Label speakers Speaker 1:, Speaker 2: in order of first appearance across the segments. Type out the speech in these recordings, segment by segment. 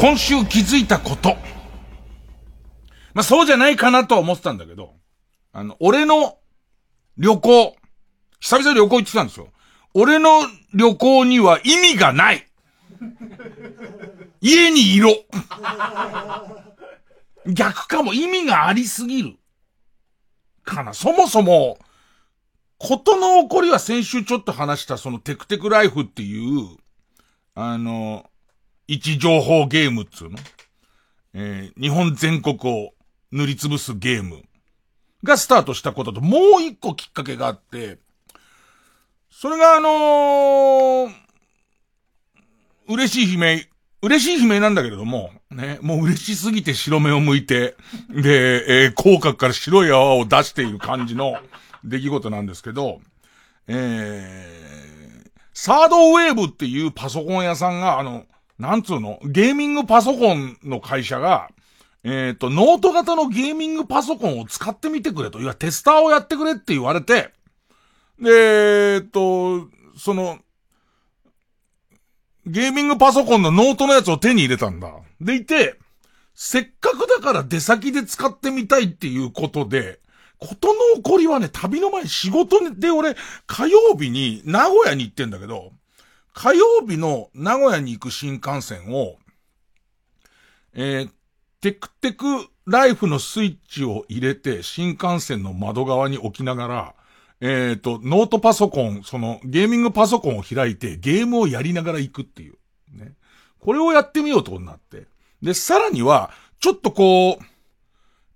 Speaker 1: 今週気づいたこと。まあ、そうじゃないかなとは思ってたんだけど、あの、俺の旅行、久々に旅行行ってきたんですよ。俺の旅行には意味がない。家にいろ。逆かも意味がありすぎる。かな。そもそも、ことの起こりは先週ちょっと話したそのテクテクライフっていう、あの、位置情報ゲームっつうの？えー日本全国を塗りつぶすゲームがスタートしたことと、もう一個きっかけがあって、それがあのー嬉しい悲鳴、嬉しい悲鳴なんだけれども、ね、もう嬉しすぎて白目を向いて、で、えー口角から白い泡を出している感じの出来事なんですけど、えー、サードウェーブっていうパソコン屋さんが、あの、なんつうの？ゲーミングパソコンの会社が、えっ、と、ノート型のゲーミングパソコンを使ってみてくれと。いや、テスターをやってくれって言われて、で、えっ、と、その、ゲーミングパソコンのノートのやつを手に入れたんだ。でいて、せっかくだから出先で使ってみたいっていうことで、ことの起こりはね、旅の前仕事で俺、火曜日に名古屋に行ってんだけど、火曜日の名古屋に行く新幹線を、えーテクテクライフのスイッチを入れて、新幹線の窓側に置きながら、えっ、と、ノートパソコン、その、ゲーミングパソコンを開いて、ゲームをやりながら行くっていう。ね。これをやってみようとなって。で、さらには、ちょっとこう、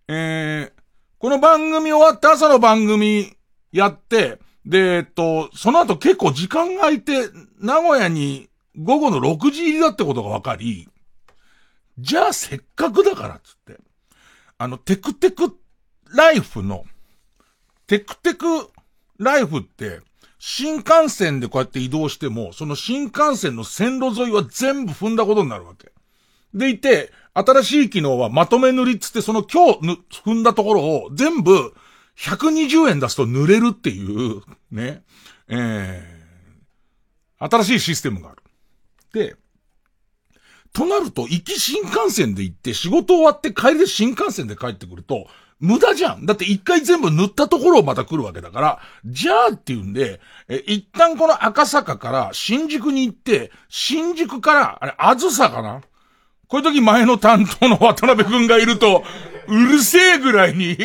Speaker 1: えー、この番組終わって朝の番組やって、で、えっと、その後結構時間が空いて、名古屋に午後の6時入りだってことが分かり、じゃあせっかくだからっつって、あの、テクテクライフの、テクテクライフって、新幹線でこうやって移動しても、その新幹線の線路沿いは全部踏んだことになるわけ。でいて、新しい機能はまとめ塗りっつって、その今日踏んだところを全部120円出すと塗れるっていう、ね、えー、新しいシステムがある。で、となると、行き新幹線で行って、仕事終わって帰りで新幹線で帰ってくると、無駄じゃん。だって一回全部塗ったところをまた来るわけだから、じゃあっていうんで、え、一旦この赤坂から新宿に行って、新宿から、あれ、あずさかな？こういう時前の担当の渡辺くんがいると、うるせえぐらいに、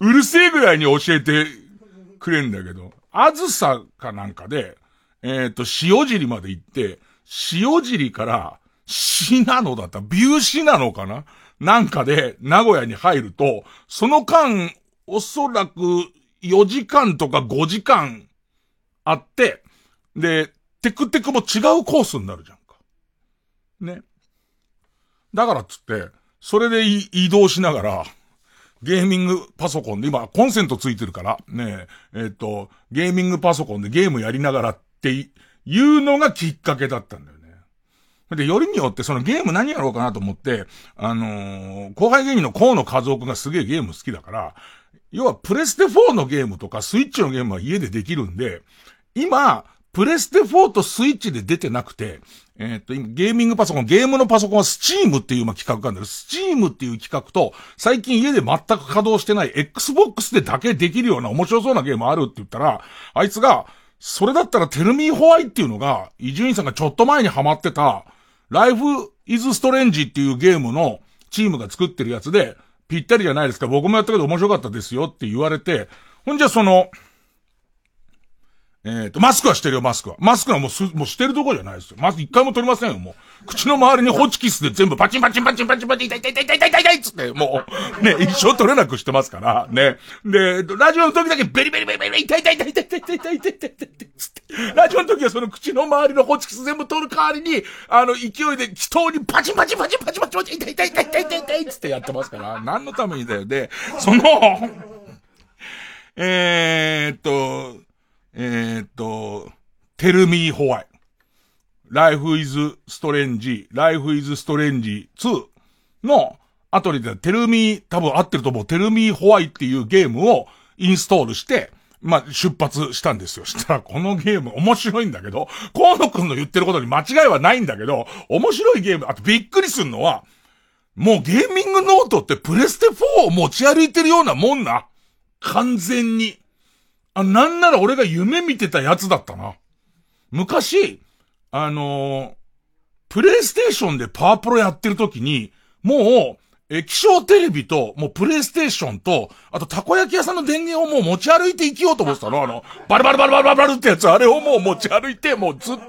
Speaker 1: うるせえぐらいに教えてくれんだけど、あずさかなんかで、えっ、と、塩尻まで行って、塩尻から、信濃だった、ビュー信濃かな？なんかで、名古屋に入ると、その間、おそらく4時間とか5時間あって、で、テクテクも違うコースになるじゃんか。ね。だからっつって、それで移動しながら、ゲーミングパソコンで、今、コンセントついてるから、ねえ、えっ、と、ゲーミングパソコンでゲームやりながらっていうのがきっかけだったんだよね。で、よりによってそのゲーム何やろうかなと思って、あのー後輩芸人の河野和夫くんがすげえゲーム好きだから、要はプレステ4のゲームとかスイッチのゲームは家でできるんで、今、プレステ4とスイッチで出てなくて、えーっと、ゲーミングパソコン、ゲームのパソコンはスチームっていう企画があるんだけど、スチームっていう企画と、最近家で全く稼働してない Xbox でだけできるような面白そうなゲームあるって言ったら、あいつが、それだったらテルミーホワイっていうのが、伊集院さんがちょっと前にハマってた、ライフイズストレンジっていうゲームのチームが作ってるやつで、ぴったりじゃないですか。僕もやったけど面白かったですよって言われて、ほんじゃその、えっ、と、マスクはしてるよ、マスクは。マスクはもうす、もうしてるとこじゃないですよ。まず一回も取りませんよ、もう。口の周りにホチキスで全部パチンパチンパチンパチンパチン、痛い痛い痛い痛い痛い痛い痛いつって、もう、ね、一生取れなくしてますから、ね。で、ラジオの時だけベリベリベリベリ痛い痛い痛い痛い痛い痛い痛い痛い痛い痛い痛いつって。ラジオの時はその口の周りのホチキス全部取る代わりに、あの、勢いで祈祷にパチンパチンパチンパチンパチンパチン痛い痛い痛い痛い痛い痛いつってやってますから、何のためにだよ。で、その、えーっと、えー、っと、Tell Me Why。Life is Strange, Life is Strange 2の後にで Tell Me、多分合ってると思う。Tell Me Why っていうゲームをインストールして、まあ、出発したんですよ。したら、このゲーム面白いんだけど、河野くんの言ってることに間違いはないんだけど、面白いゲーム、あとびっくりするのは、もうゲーミングノートってプレステ4を持ち歩いてるようなもんな。完全に。あ、なんなら俺が夢見てたやつだったな。昔、あのー、プレイステーションでパワープロやってる時に、もう、液晶テレビと、もうプレイステーションと、あとたこ焼き屋さんの電源をもう持ち歩いて生きようと思ってたの。あの、バルバルバルバルバルってやつ、あれをもう持ち歩いて、もうずっと、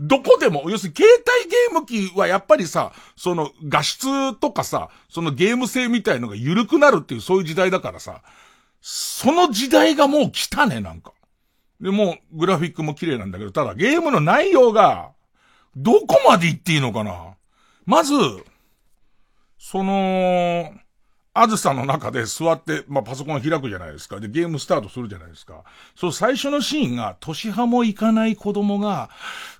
Speaker 1: どこでも、要するに携帯ゲーム機はやっぱりさ、その画質とかさ、そのゲーム性みたいのが緩くなるっていうそういう時代だからさ、その時代がもう来たね、なんか。で、もう、グラフィックも綺麗なんだけど、ただゲームの内容が、どこまで行っていいのかなまず、その、あずさの中で座って、まあ、パソコン開くじゃないですか。で、ゲームスタートするじゃないですか。そう、最初のシーンが、年派もいかない子供が、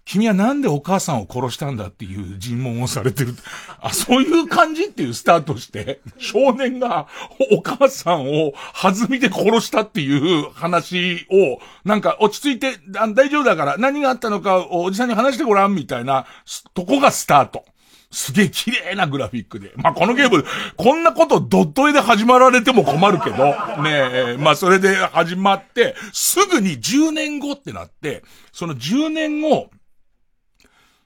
Speaker 1: 君はなんでお母さんを殺したんだっていう尋問をされてる。あ、そういう感じっていうスタートして、少年がお母さんを弾みで殺したっていう話を、なんか落ち着いて、大丈夫だから何があったのかおじさんに話してごらんみたいな、とこがスタート。すげえ綺麗なグラフィックで。まあ、このゲーム、こんなことドット絵で始まられても困るけど、ねえ、まあ、それで始まって、すぐに10年後ってなって、その10年後、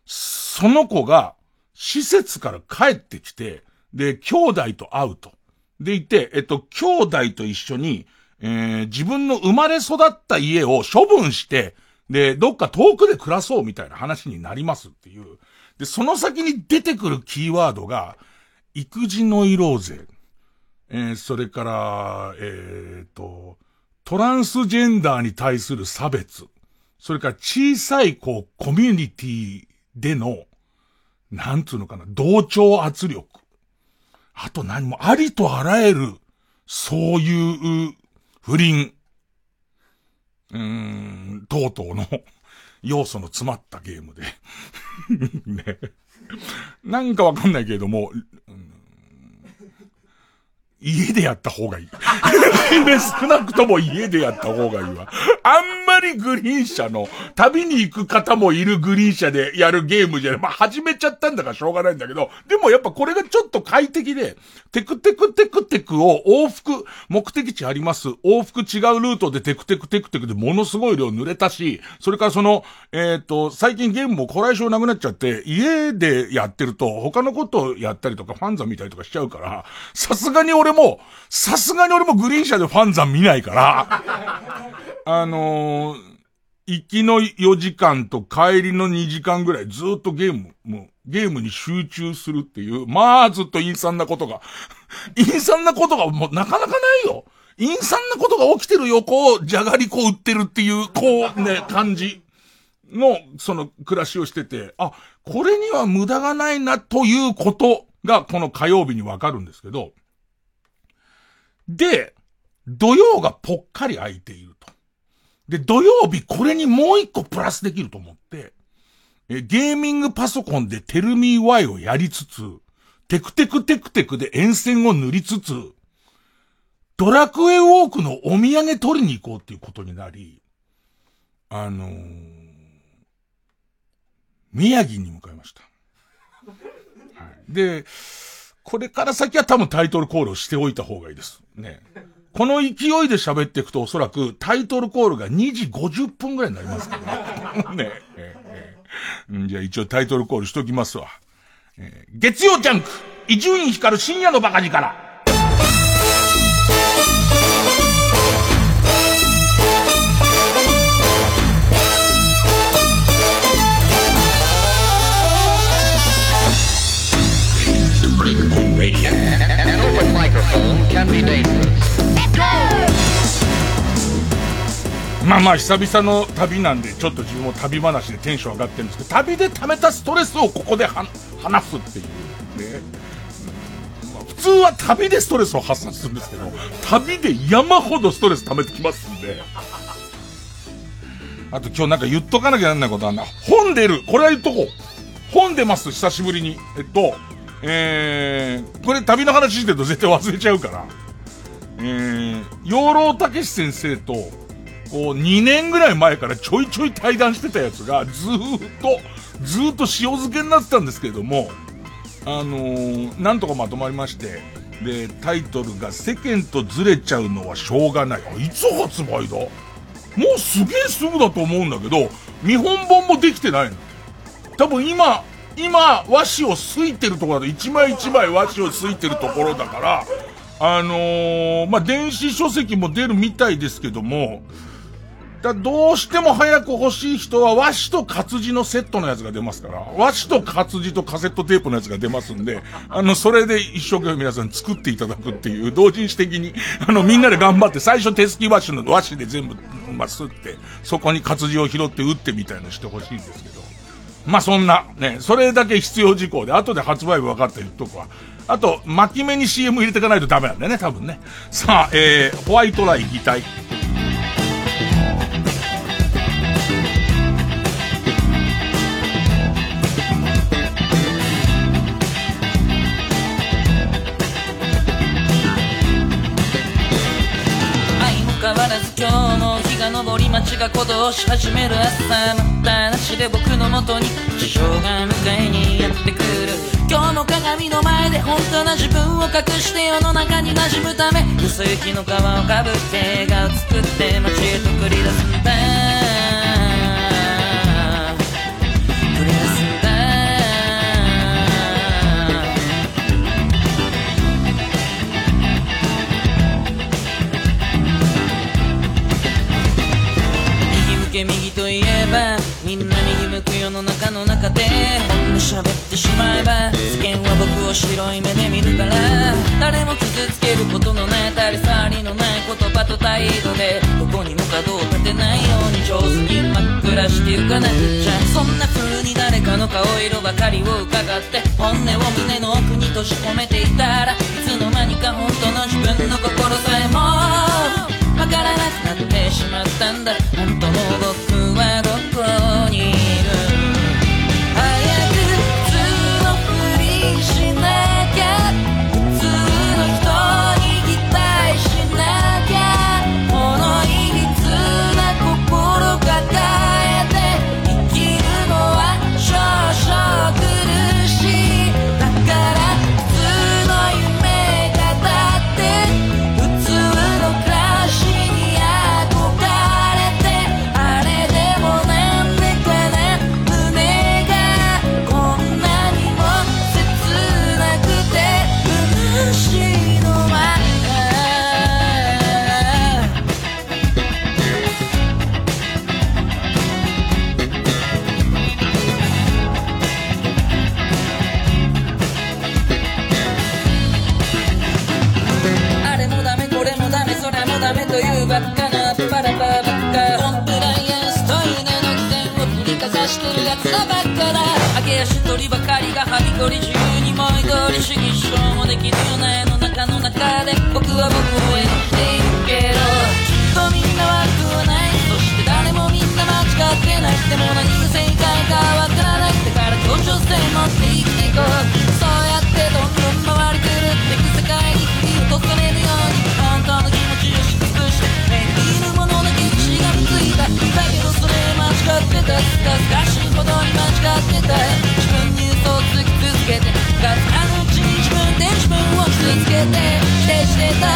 Speaker 1: その子が、施設から帰ってきて、で、兄弟と会うと。でいて、えっと、兄弟と一緒に、えー、自分の生まれ育った家を処分して、で、どっか遠くで暮らそうみたいな話になりますっていう。で、その先に出てくるキーワードが、育児の色税。えー、それから、えー、と、トランスジェンダーに対する差別。それから小さい、こう、コミュニティでの、なんつうのかな、同調圧力。あと何もありとあらゆる、そういう不倫、うーん、等々の要素の詰まったゲームで ね。なんかわかんないけれども、家でやった方がいい。少なくとも家でやった方がいいわ。あんまりグリーン車の、旅に行く方もいるグリーン車でやるゲームじゃない。まあ、始めちゃったんだからしょうがないんだけど、でもやっぱこれがちょっと快適で、テクテクテクテクを往復、目的地あります。往復違うルートでテクテクテクテクでものすごい量濡れたし、それからその、えっ、ー、と、最近ゲームもこらえ性なくなっちゃって、家でやってると他のことをやったりとかファンザ見たりとかしちゃうから、さすがに俺俺も、さすがに俺もグリーン車でファンザン見ないから、あのー、行きの4時間と帰りの2時間ぐらいずっとゲーム、もう、ゲームに集中するっていう、まあずっと陰惨なことが、陰惨なことがもうなかなかないよ。陰惨なことが起きてる横をじゃがりこ売ってるっていう、こうね、感じの、その暮らしをしてて、あ、これには無駄がないなということがこの火曜日にわかるんですけど、で、土曜がぽっかり空いていると。で、土曜日これにもう一個プラスできると思って、え、ゲーミングパソコンでテルミー Y をやりつつ、テクテクテクテクで沿線を塗りつつ、ドラクエウォークのお土産取りに行こうっていうことになり、あのー、宮城に向かいました。はい、で、これから先は多分タイトルコールをしておいた方がいいです。ね。この勢いで喋っていくとおそらくタイトルコールが2時50分ぐらいになりますからね。ねええじゃあ一応タイトルコールしときますわ。え、月曜ジャンク、伊集院光深夜のバカ力。can be dangerous. まあまあ久々の旅なんでちょっと自分も旅話でテンション上がってるんですけど旅で溜めたストレスをここで話すっていうね、ま、普通は旅でストレスを発散するんですけど旅で山ほどストレス溜めてきますんで。あと今日なんか言っとかなきゃなんないことあんな。本出る。これは言っとこう。本出ます。久しぶりに。えっとえー、これ旅の話してると絶対忘れちゃうから。えー、養老たけし先生と、こう、2年ぐらい前からちょいちょい対談してたやつが、ずーっと、ずーっと塩漬けになってたんですけれども、あのー、なんとかまとまりまして、で、タイトルが世間とずれちゃうのはしょうがない。いつ発売だ？もうすげえすぐだと思うんだけど、見本本もできてないの。多分今、今、和紙をすいてるところだと、一枚一枚和紙をすいてるところだから、あのー、まあ、電子書籍も出るみたいですけども、だどうしても早く欲しい人は和紙と活字のセットのやつが出ますから、和紙と活字とカセットテープのやつが出ますんで、あの、それで一生懸命皆さん作っていただくっていう、同人誌的に、あの、みんなで頑張って、最初手すき和紙の和紙で全部、まあ、すって、そこに活字を拾って打ってみたいのしてほしいんですけど。まあ、そんな、ね、それだけ必要事項で、後で発売日分かって言っとくわ。あと、巻き目に CM 入れていかないとダメなんだよね、多分ね。さあ、えー、ホワイトライ擬態。
Speaker 2: が鼓動し始める朝またなしで僕のもとに事情が迎えにやってくる。今日も鏡の前で本当な自分を隠して世の中に馴染むため薄雪の皮をかぶって映画を作って街へと繰り出す。け右といえばみんだの中の中で本音喋ってしまえば世間は僕を白い目で見るから誰も傷つけることのない当たり障りのない言葉と態度でどこにも角を立てないように上手に真っ暗してゆかなくちゃそんな風に誰かの顔色ばかりを伺って本音を胸の奥に閉じ込めていたらいつの間にか本当の自分の心さえもわからなくなってしまったんだ。本当の僕はどこにいる？ごり自由にもいごり主義主張もできるよねの中の中で僕は僕を演じているけどきっとみんな悪くはないそして誰もみんな間違ってないでも何が正解かわからないだから協調性持って生きていこうそうやってどんどん回りくるってく世界に振り落かれるように本当の気持ちを祝福して目にいるものだけ血がついただけどそれ間違ってたすかしいほどに間違ってたガスあのチンジボンって、チンジボンをつぶつけて、で、してた。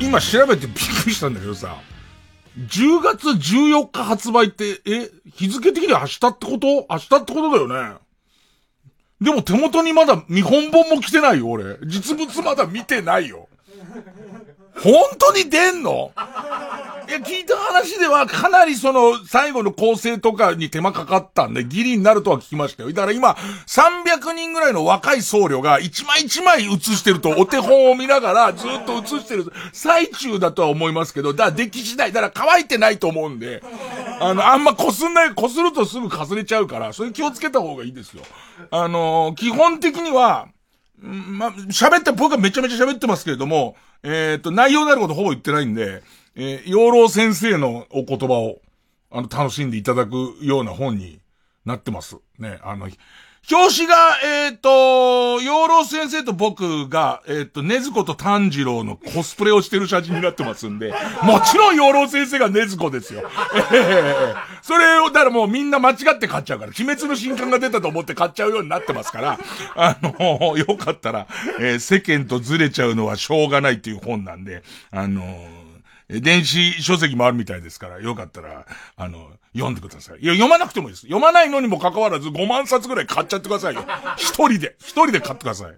Speaker 1: 今調
Speaker 2: べてびっくりしたんだけどさ、10月14日発売って、え、日付的には明日ってこと？明日ってことだよね。でも手元にまだ見本本も来てないよ、俺。実物まだ見てないよ。本当に出んの？
Speaker 1: いや、聞いた話では、かなりその、最後の構成とかに手間かかったんで、ギリになるとは聞きましたよ。だから今、300人ぐらいの若い僧侶が、一枚一枚映してると、お手本を見ながら、ずっと映してる最中だとは思いますけど、だから出来次第、だから乾いてないと思うんで、あの、あんまこすんない、こするとすぐかすれちゃうから、それ気をつけた方がいいですよ。あの、基本的には、ま、喋って、僕はめちゃめちゃ喋ってますけれども、えっ、ー、と、内容であることほぼ言ってないんで、えー、養老先生のお言葉を、あの、楽しんでいただくような本になってます。ね、あの、表紙が、えっ、ー、と、養老先生と僕が、えっ、ー、と、ねずこと炭治郎のコスプレをしてる写真になってますんで、もちろん養老先生がねずこですよ。えー、それを、だからもうみんな間違って買っちゃうから、鬼滅の新刊が出たと思って買っちゃうようになってますから、あの、よかったら、えー、世間とずれちゃうのはしょうがないっていう本なんで、あの電子書籍もあるみたいですから、よかったら、あの、読んでください。いや、読まなくてもいいです。読まないのにも関わらず5万冊ぐらい買っちゃってくださいよ。一人で、一人で買ってください。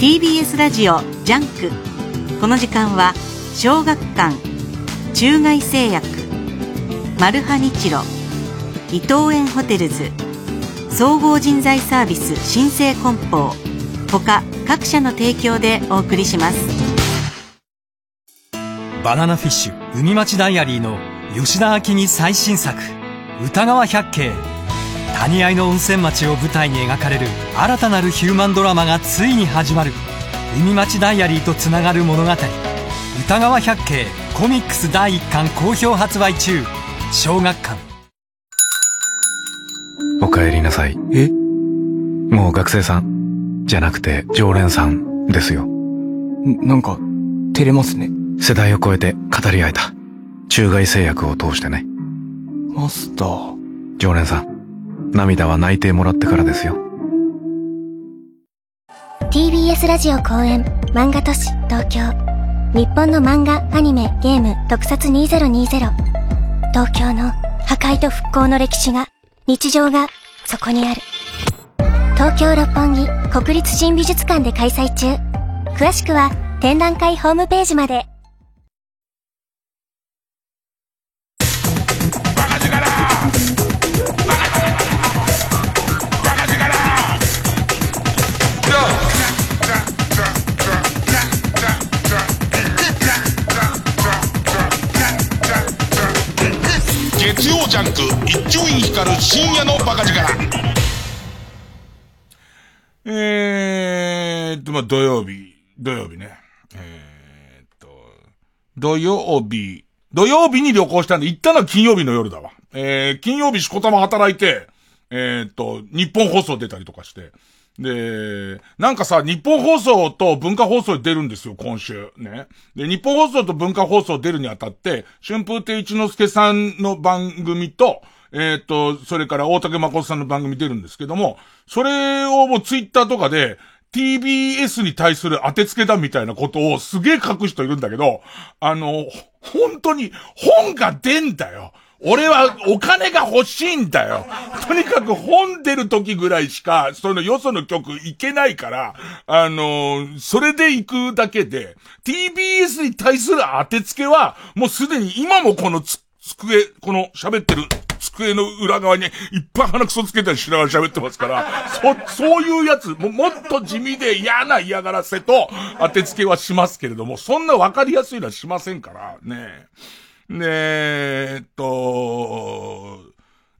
Speaker 3: TBS ラジオジャンク。この時間は小学館中外製薬マルハニチロ伊藤園ホテルズ総合人材サービス新生梱包他各社の提供でお送りします。
Speaker 4: バナナフィッシュ海街ダイアリーの吉田秋生最新作詩歌川百景。谷合の温泉町を舞台に描かれる新たなるヒューマンドラマがついに始まる。海町ダイアリーとつながる物語。歌川百景コミックス第1巻好評発売中。小学館。
Speaker 5: おかえりなさい。
Speaker 6: え？
Speaker 5: もう学生さん。じゃなくて常連さんですよ。
Speaker 6: なんか照れますね。
Speaker 5: 世代を超えて語り合えた。中外製薬を通してね。
Speaker 6: マスター。
Speaker 5: 常連さん涙は泣いてもらってからですよ。
Speaker 7: TBS ラジオ公演漫画都市東京。日本の漫画アニメゲーム特撮2020東京の破壊と復興の歴史が日常がそこにある。東京六本木国立新美術館で開催中。詳しくは展覧会ホームページまで。
Speaker 1: ジャンク一丁院光る深夜のバカ力えーっと、まあ、土曜日、土曜日ね。えー、っと、土曜日、土曜日に旅行したんで、行ったのは金曜日の夜だわ。えー、金曜日しこたま働いて、えー、っと、日本放送出たりとかして。で、なんかさ、日本放送と文化放送出るんですよ、今週。ね。で、日本放送と文化放送出るにあたって、春風亭一之輔さんの番組と、えっ、ー、と、それから大竹誠さんの番組出るんですけども、それをもうツイッターとかで、TBS に対する当てつけだみたいなことをすげえ書く人いるんだけど、あの、本当に本が出んだよ。俺はお金が欲しいんだよ。とにかく本出る時ぐらいしか、そのよその曲行けないから、あのー、それで行くだけで、TBS に対する当てつけは、もうすでに今もこのつ、机、この喋ってる机の裏側にいっぱい鼻くそつけたりしながら喋ってますから、そ、そういうやつ、も、もっと地味で嫌な嫌がらせと当てつけはしますけれども、そんなわかりやすいのはしませんから、ねえ。で、えっと、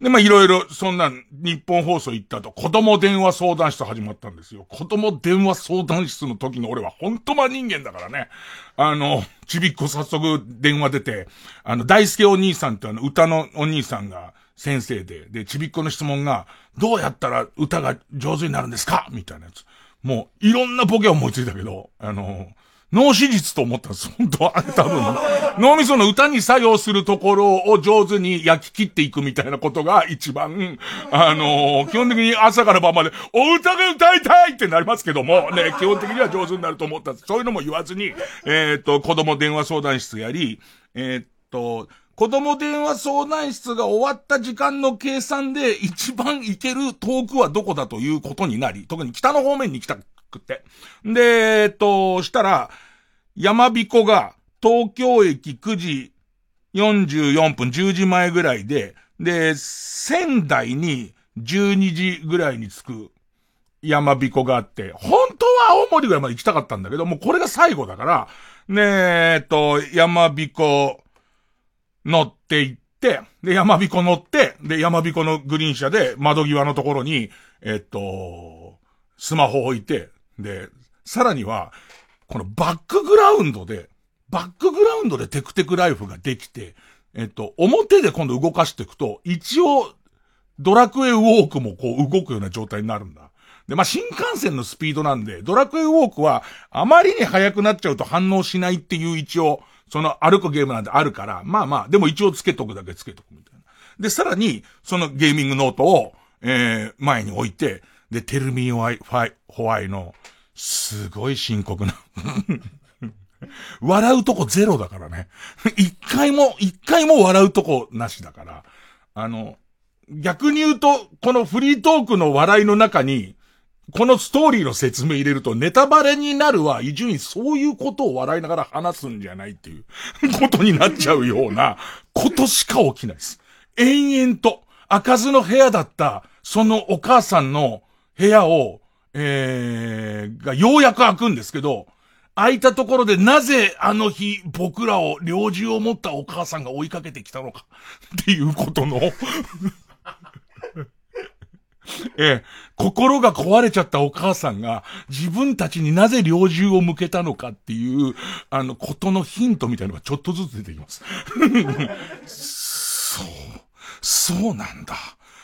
Speaker 1: で、まあ、いろいろ、そんな、日本放送行ったと、子供電話相談室始まったんですよ。子供電話相談室の時の俺は、ほんと真人間だからね。あの、ちびっこ早速電話出て、あの、大輔お兄さんってあの、歌のお兄さんが先生で、で、ちびっこの質問が、どうやったら歌が上手になるんですか？みたいなやつ。もう、いろんなボケ思いついたけど、あの、脳手術と思ったんです。本当は。多分。脳みその歌に作用するところを上手に焼き切っていくみたいなことが一番、あのー、基本的に朝から晩まで、お歌が歌いたいってなりますけども、ね、基本的には上手になると思ったんです。そういうのも言わずに、えっ、と、子供電話相談室やり、えっ、と、子供電話相談室が終わった時間の計算で一番行ける遠くはどこだということになり、特に北の方面に来たくて。で、えっと、したら、山彦が東京駅9時44分10時前ぐらいで、で、仙台に12時ぐらいに着く山彦があって、本当は青森ぐらいまで行きたかったんだけど、もうこれが最後だから、ねえ、っと、山彦乗って行って、で、山彦乗って、で、山彦のグリーン車で窓際のところに、えっと、スマホ置いて、で、さらには、このバックグラウンドで、バックグラウンドでテクテクライフができて、えっと、表で今度動かしていくと、一応、ドラクエウォークもこう動くような状態になるんだ。で、まあ、新幹線のスピードなんで、ドラクエウォークは、あまりに速くなっちゃうと反応しないっていう一応、その歩くゲームなんてあるから、まあまあ、でも一応つけとくだけつけとくみたいな。で、さらに、そのゲーミングノートを、えー、前に置いて、で、テルミーホワイ、ファイホワイの、すごい深刻な 笑うとこゼロだからね。一回も、一回も笑うとこなしだから。あの、逆に言うと、このフリートークの笑いの中に、このストーリーの説明入れるとネタバレになるは、伊集院そういうことを笑いながら話すんじゃないっていうことになっちゃうようなことしか起きないです。延々と、開かずの部屋だった、そのお母さんの部屋を、えー、がようやく開くんですけど、開いたところでなぜあの日僕らを猟銃を持ったお母さんが追いかけてきたのかっていうことの ええ、心が壊れちゃったお母さんが自分たちになぜ猟銃を向けたのかっていう、あの、ことのヒントみたいのがちょっとずつ出てきます。そう。そうなんだ。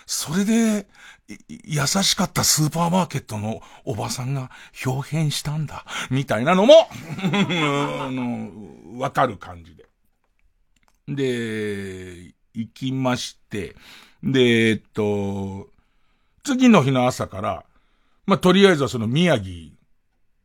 Speaker 1: それで、優しかったスーパーマーケットのおばさんが表変したんだ。みたいなのも、わかる感じで。で、行きまして、で、えっと、次の日の朝から、まあ、とりあえずはその宮城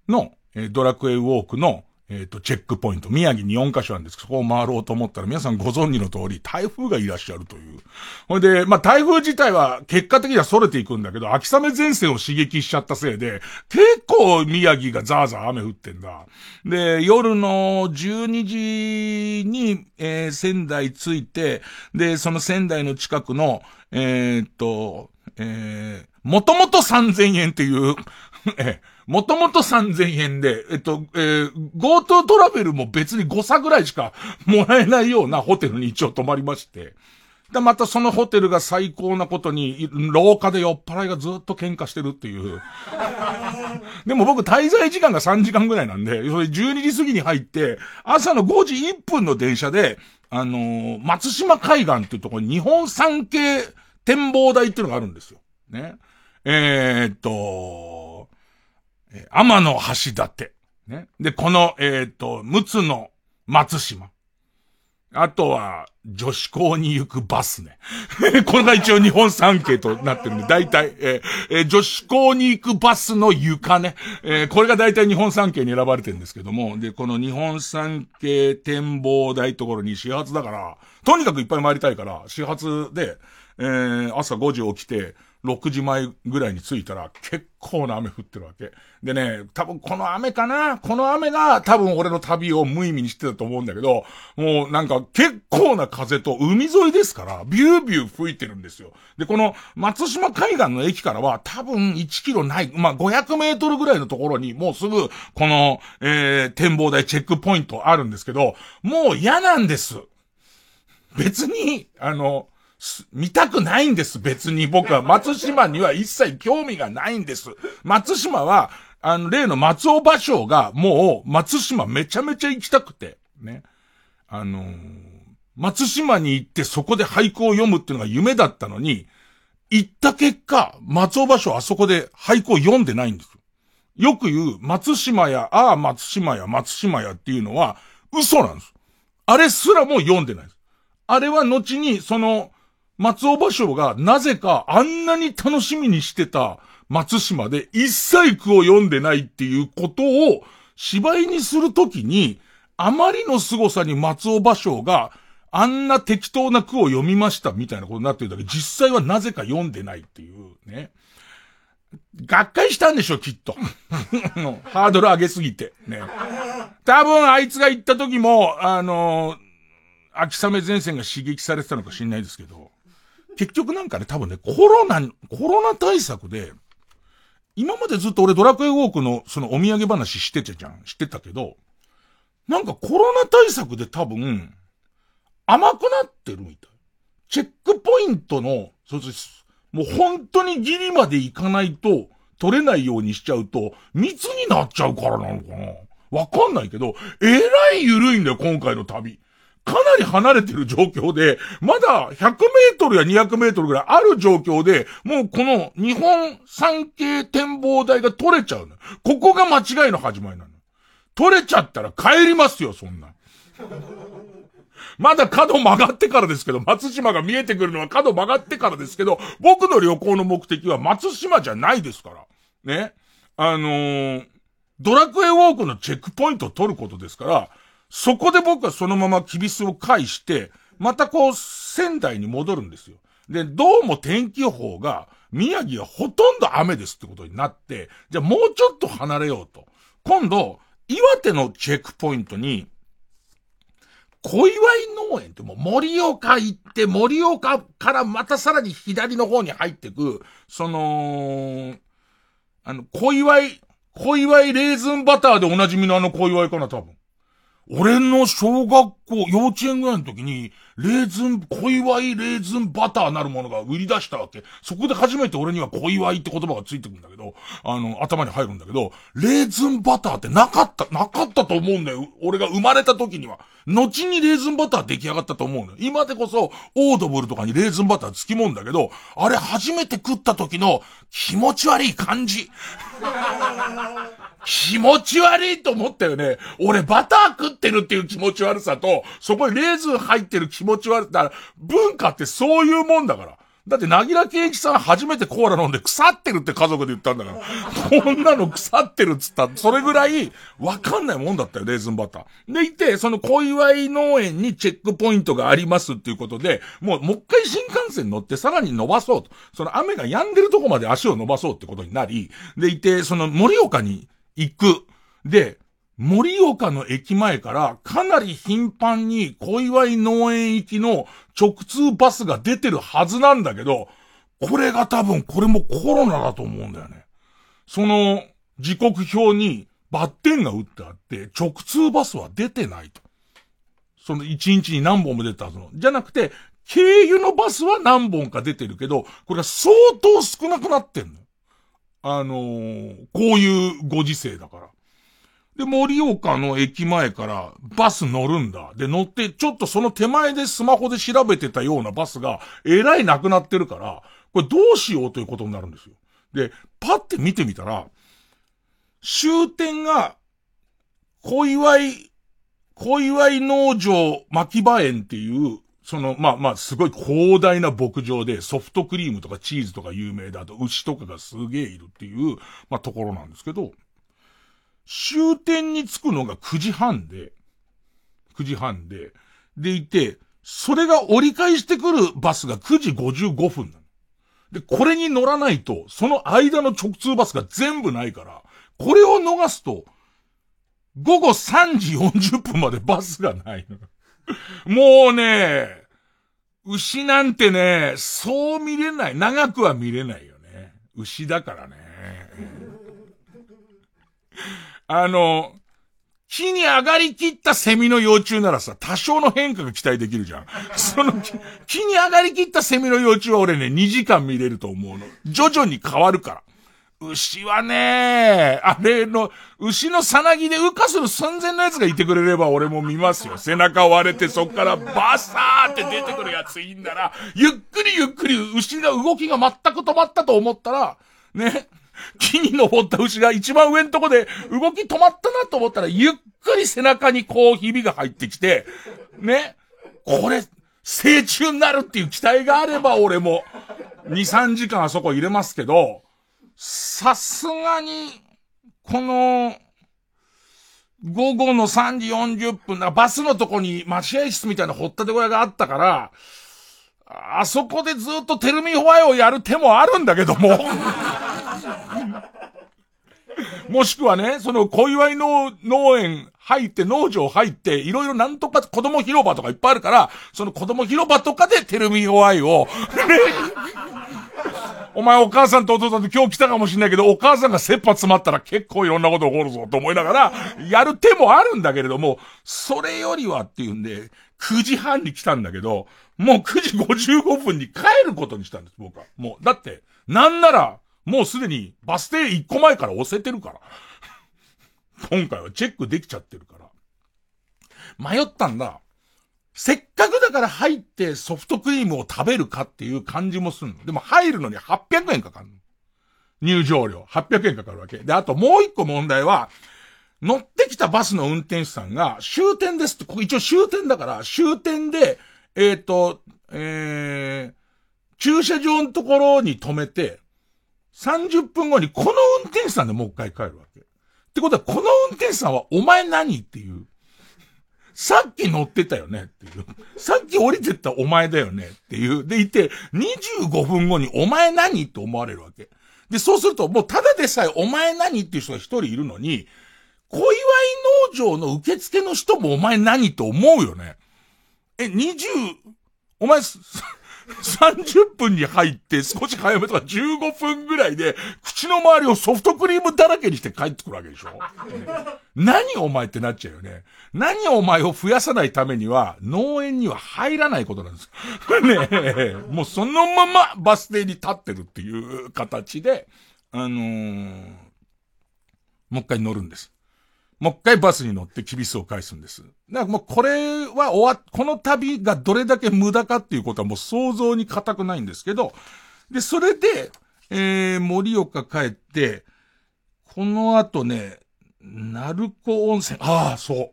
Speaker 1: の、えー、ドラクエウォークの、えっ、ー、と、チェックポイント、宮城に4カ所あるんですけど、そこを回ろうと思ったら、皆さんご存知の通り、台風がいらっしゃるという。ほいで、まあ、台風自体は結果的には逸れていくんだけど、秋雨前線を刺激しちゃったせいで、結構宮城がザーザー雨降ってんだ。で、夜の12時に、えー、仙台着いて、で、その仙台の近くの、えー、っと、えー、もともと3000円っていう ええもともと3000円で、えっと、えー、GoTo トラベルも別に誤差ぐらいしか もらえないようなホテルに一応泊まりまして。で、またそのホテルが最高なことに、廊下で酔っ払いがずっと喧嘩してるっていう。でも僕滞在時間が3時間ぐらいなんで、それ12時過ぎに入って、朝の5時1分の電車で、あのー、松島海岸っていうところに日本三景展望台っていうのがあるんですよ。ね。えー、っと、え天の橋立。ね。で、この、えー、っと、陸奥の松島。あとは、女子校に行くバスね。これが一応日本三景となってるんで、大体、えー、えー、女子校に行くバスの床ね。えー、これが大体日本三景に選ばれてるんですけども、で、この日本三景展望台ところに始発だから、とにかくいっぱい回りたいから、始発で、えー、朝5時起きて、6時前ぐらいに着いたら結構な雨降ってるわけ。でね、多分この雨かな？この雨が多分俺の旅を無意味にしてたと思うんだけど、もうなんか結構な風と海沿いですから、ビュービュー吹いてるんですよ。で、この松島海岸の駅からは多分1キロない、まあ、500メートルぐらいのところにもうすぐこの、えー、展望台チェックポイントあるんですけど、もう嫌なんです。別に、あの、見たくないんです、別に僕は。松島には一切興味がないんです。松島は、あの、例の松尾芭蕉が、もう、松島めちゃめちゃ行きたくて、ね。あのー、松島に行ってそこで俳句を読むっていうのが夢だったのに、行った結果、松尾芭蕉あそこで俳句を読んでないんですよ。よく言う松島や、ああ松島や、松島やっていうのは嘘なんです。あれすらも読んでないです。あれは後に、その、松尾芭蕉がなぜかあんなに楽しみにしてた松島で一切句を読んでないっていうことを芝居にするときに、あまりの凄さに松尾芭蕉があんな適当な句を読みましたみたいなことになってるだけ、実際はなぜか読んでないっていうね。がっかりしたんでしょ、きっと。ハードル上げすぎて。ね。多分あいつが行った時も、あのー、秋雨前線が刺激されてたのか知んないですけど、結局なんかね、多分ね、コロナ、コロナ対策で、今までずっと俺ドラクエウォークのそのお土産話してたじゃん。知ってたけど、なんかコロナ対策で多分、甘くなってるみたい。チェックポイントの、そうです。もう本当にギリまで行かないと、取れないようにしちゃうと、密になっちゃうからなのかなわかんないけど、えらい緩いんだよ、今回の旅。かなり離れてる状況で、まだ100メートルや200メートルぐらいある状況で、もうこの日本三景展望台が取れちゃうの。ここが間違いの始まりなの。取れちゃったら帰りますよ、そんな。まだ角曲がってからですけど、松島が見えてくるのは角曲がってからですけど、僕の旅行の目的は松島じゃないですから。ね。あのー、ドラクエウォークのチェックポイントを取ることですから、そこで僕はそのままキビスを返して、またこう、仙台に戻るんですよ。で、どうも天気予報が、宮城はほとんど雨ですってことになって、じゃあもうちょっと離れようと。今度、岩手のチェックポイントに、小祝農園ってもう森岡行って、森岡からまたさらに左の方に入ってく、その、あの、小祝、小祝レーズンバターでおなじみのあの小祝かな、多分。俺の小学校、幼稚園ぐらいの時に、レーズン、小祝いレーズンバターなるものが売り出したわけ。そこで初めて俺には小祝いって言葉がついてくるんだけど、あの、頭に入るんだけど、レーズンバターってなかった、なかったと思うんだよ。俺が生まれた時には。後にレーズンバター出来上がったと思うのよ。今でこそ、オードブルとかにレーズンバターつきもんだけど、あれ初めて食った時の気持ち悪い感じ。気持ち悪いと思ったよね。俺バター食ってるっていう気持ち悪さと、そこにレーズン入ってる気持ち悪さ。文化ってそういうもんだから。だって、なぎらけいちさん初めてコーラ飲んで腐ってるって家族で言ったんだから。こんなの腐ってるっつった。それぐらい、わかんないもんだったよ、レーズンバター。でいて、その小祝農園にチェックポイントがありますっていうことで、もう、もう一回新幹線乗ってさらに伸ばそうと。その雨が止んでるとこまで足を伸ばそうってことになり、でいて、その盛岡に行く。で、森岡の駅前からかなり頻繁に小祝農園行きの直通バスが出てるはずなんだけど、これが多分これもコロナだと思うんだよね。その時刻表にバッテンが打ってあって、直通バスは出てないと。その一日に何本も出たはずの。じゃなくて、経由のバスは何本か出てるけど、これは相当少なくなってんの。あのー、こういうご時世だから。で、盛岡の駅前からバス乗るんだ。で、乗って、ちょっとその手前でスマホで調べてたようなバスが、えらいなくなってるから、これどうしようということになるんですよ。で、パって見てみたら、終点が、小祝、小祝農場牧場園っていう、その、まあまあ、すごい広大な牧場でソフトクリームとかチーズとか有名だと、牛とかがすげえいるっていう、まあところなんですけど、終点に着くのが9時半で、9時半で、でいて、それが折り返してくるバスが9時55分なの。で、これに乗らないと、その間の直通バスが全部ないから、これを逃すと、午後3時40分までバスがないの。もうね、牛なんてね、そう見れない。長くは見れないよね。牛だからね。あの、木に上がりきったセミの幼虫ならさ、多少の変化が期待できるじゃん。その木に上がりきったセミの幼虫は俺ね、2時間見れると思うの。徐々に変わるから。牛はね、あれの、牛のさなぎで羽化する寸前のやつがいてくれれば俺も見ますよ。背中割れてそっからバサーって出てくるやついいんだら、ゆっくりゆっくり牛が動きが全く止まったと思ったら、ね、木に登った牛が一番上のとこで動き止まったなと思ったら、ゆっくり背中にこうひびが入ってきて、ね。これ、成虫になるっていう期待があれば俺も、2、3時間あそこ入れますけど、さすがに、この、午後の3時40分、バスのとこに待合室みたいな掘ったて小屋があったから、あそこでずっとテルミホワイをやる手もあるんだけども。もしくはね、その小祝いの農園入って、農場入って、いろいろなんとか子供広場とかいっぱいあるから、その子供広場とかでテルミホワイを、お前お母さんとお父さんと今日来たかもしんないけど、お母さんが切羽詰まったら結構いろんなこと起こるぞと思いながら、やる手もあるんだけれども、それよりはっていうんで、9時半に来たんだけど、もう9時55分に帰ることにしたんです、僕は。もう、だって、なんなら、もうすでにバス停1個前から押せてるから。今回はチェックできちゃってるから。迷ったんだ。せっかくだから入ってソフトクリームを食べるかっていう感じもするの。でも入るのに800円かかるの。入場料。800円かかるわけ。で、あともう一個問題は、乗ってきたバスの運転手さんが終点ですって、ここ一応終点だから、終点で、えっ、ー、と、えー、駐車場のところに止めて、30分後にこの運転手さんでもう一回帰るわけ。ってことは、この運転手さんはお前何っていう。さっき乗ってたよねっていう。さっき降りてったお前だよねっていう。でいて、25分後にお前何？って思われるわけ。で、そうすると、もうただでさえお前何っていう人が一人いるのに、小祝農場の受付の人もお前何と思うよね。え、20、お前、30分に入って少し早めとか15分ぐらいで、口の周りをソフトクリームだらけにして帰ってくるわけでしょ？何お前ってなっちゃうよね。何お前を増やさないためには、農園には入らないことなんです。ね、もうそのままバス停に立ってるっていう形で、あのー、もう一回乗るんです。もう一回バスに乗ってキビスを返すんです。だからもうこれは終わ、この旅がどれだけ無駄かっていうことはもう想像に固くないんですけど、で、それで、えー、盛岡帰って、この後ね、鳴子温泉、ああ、そう。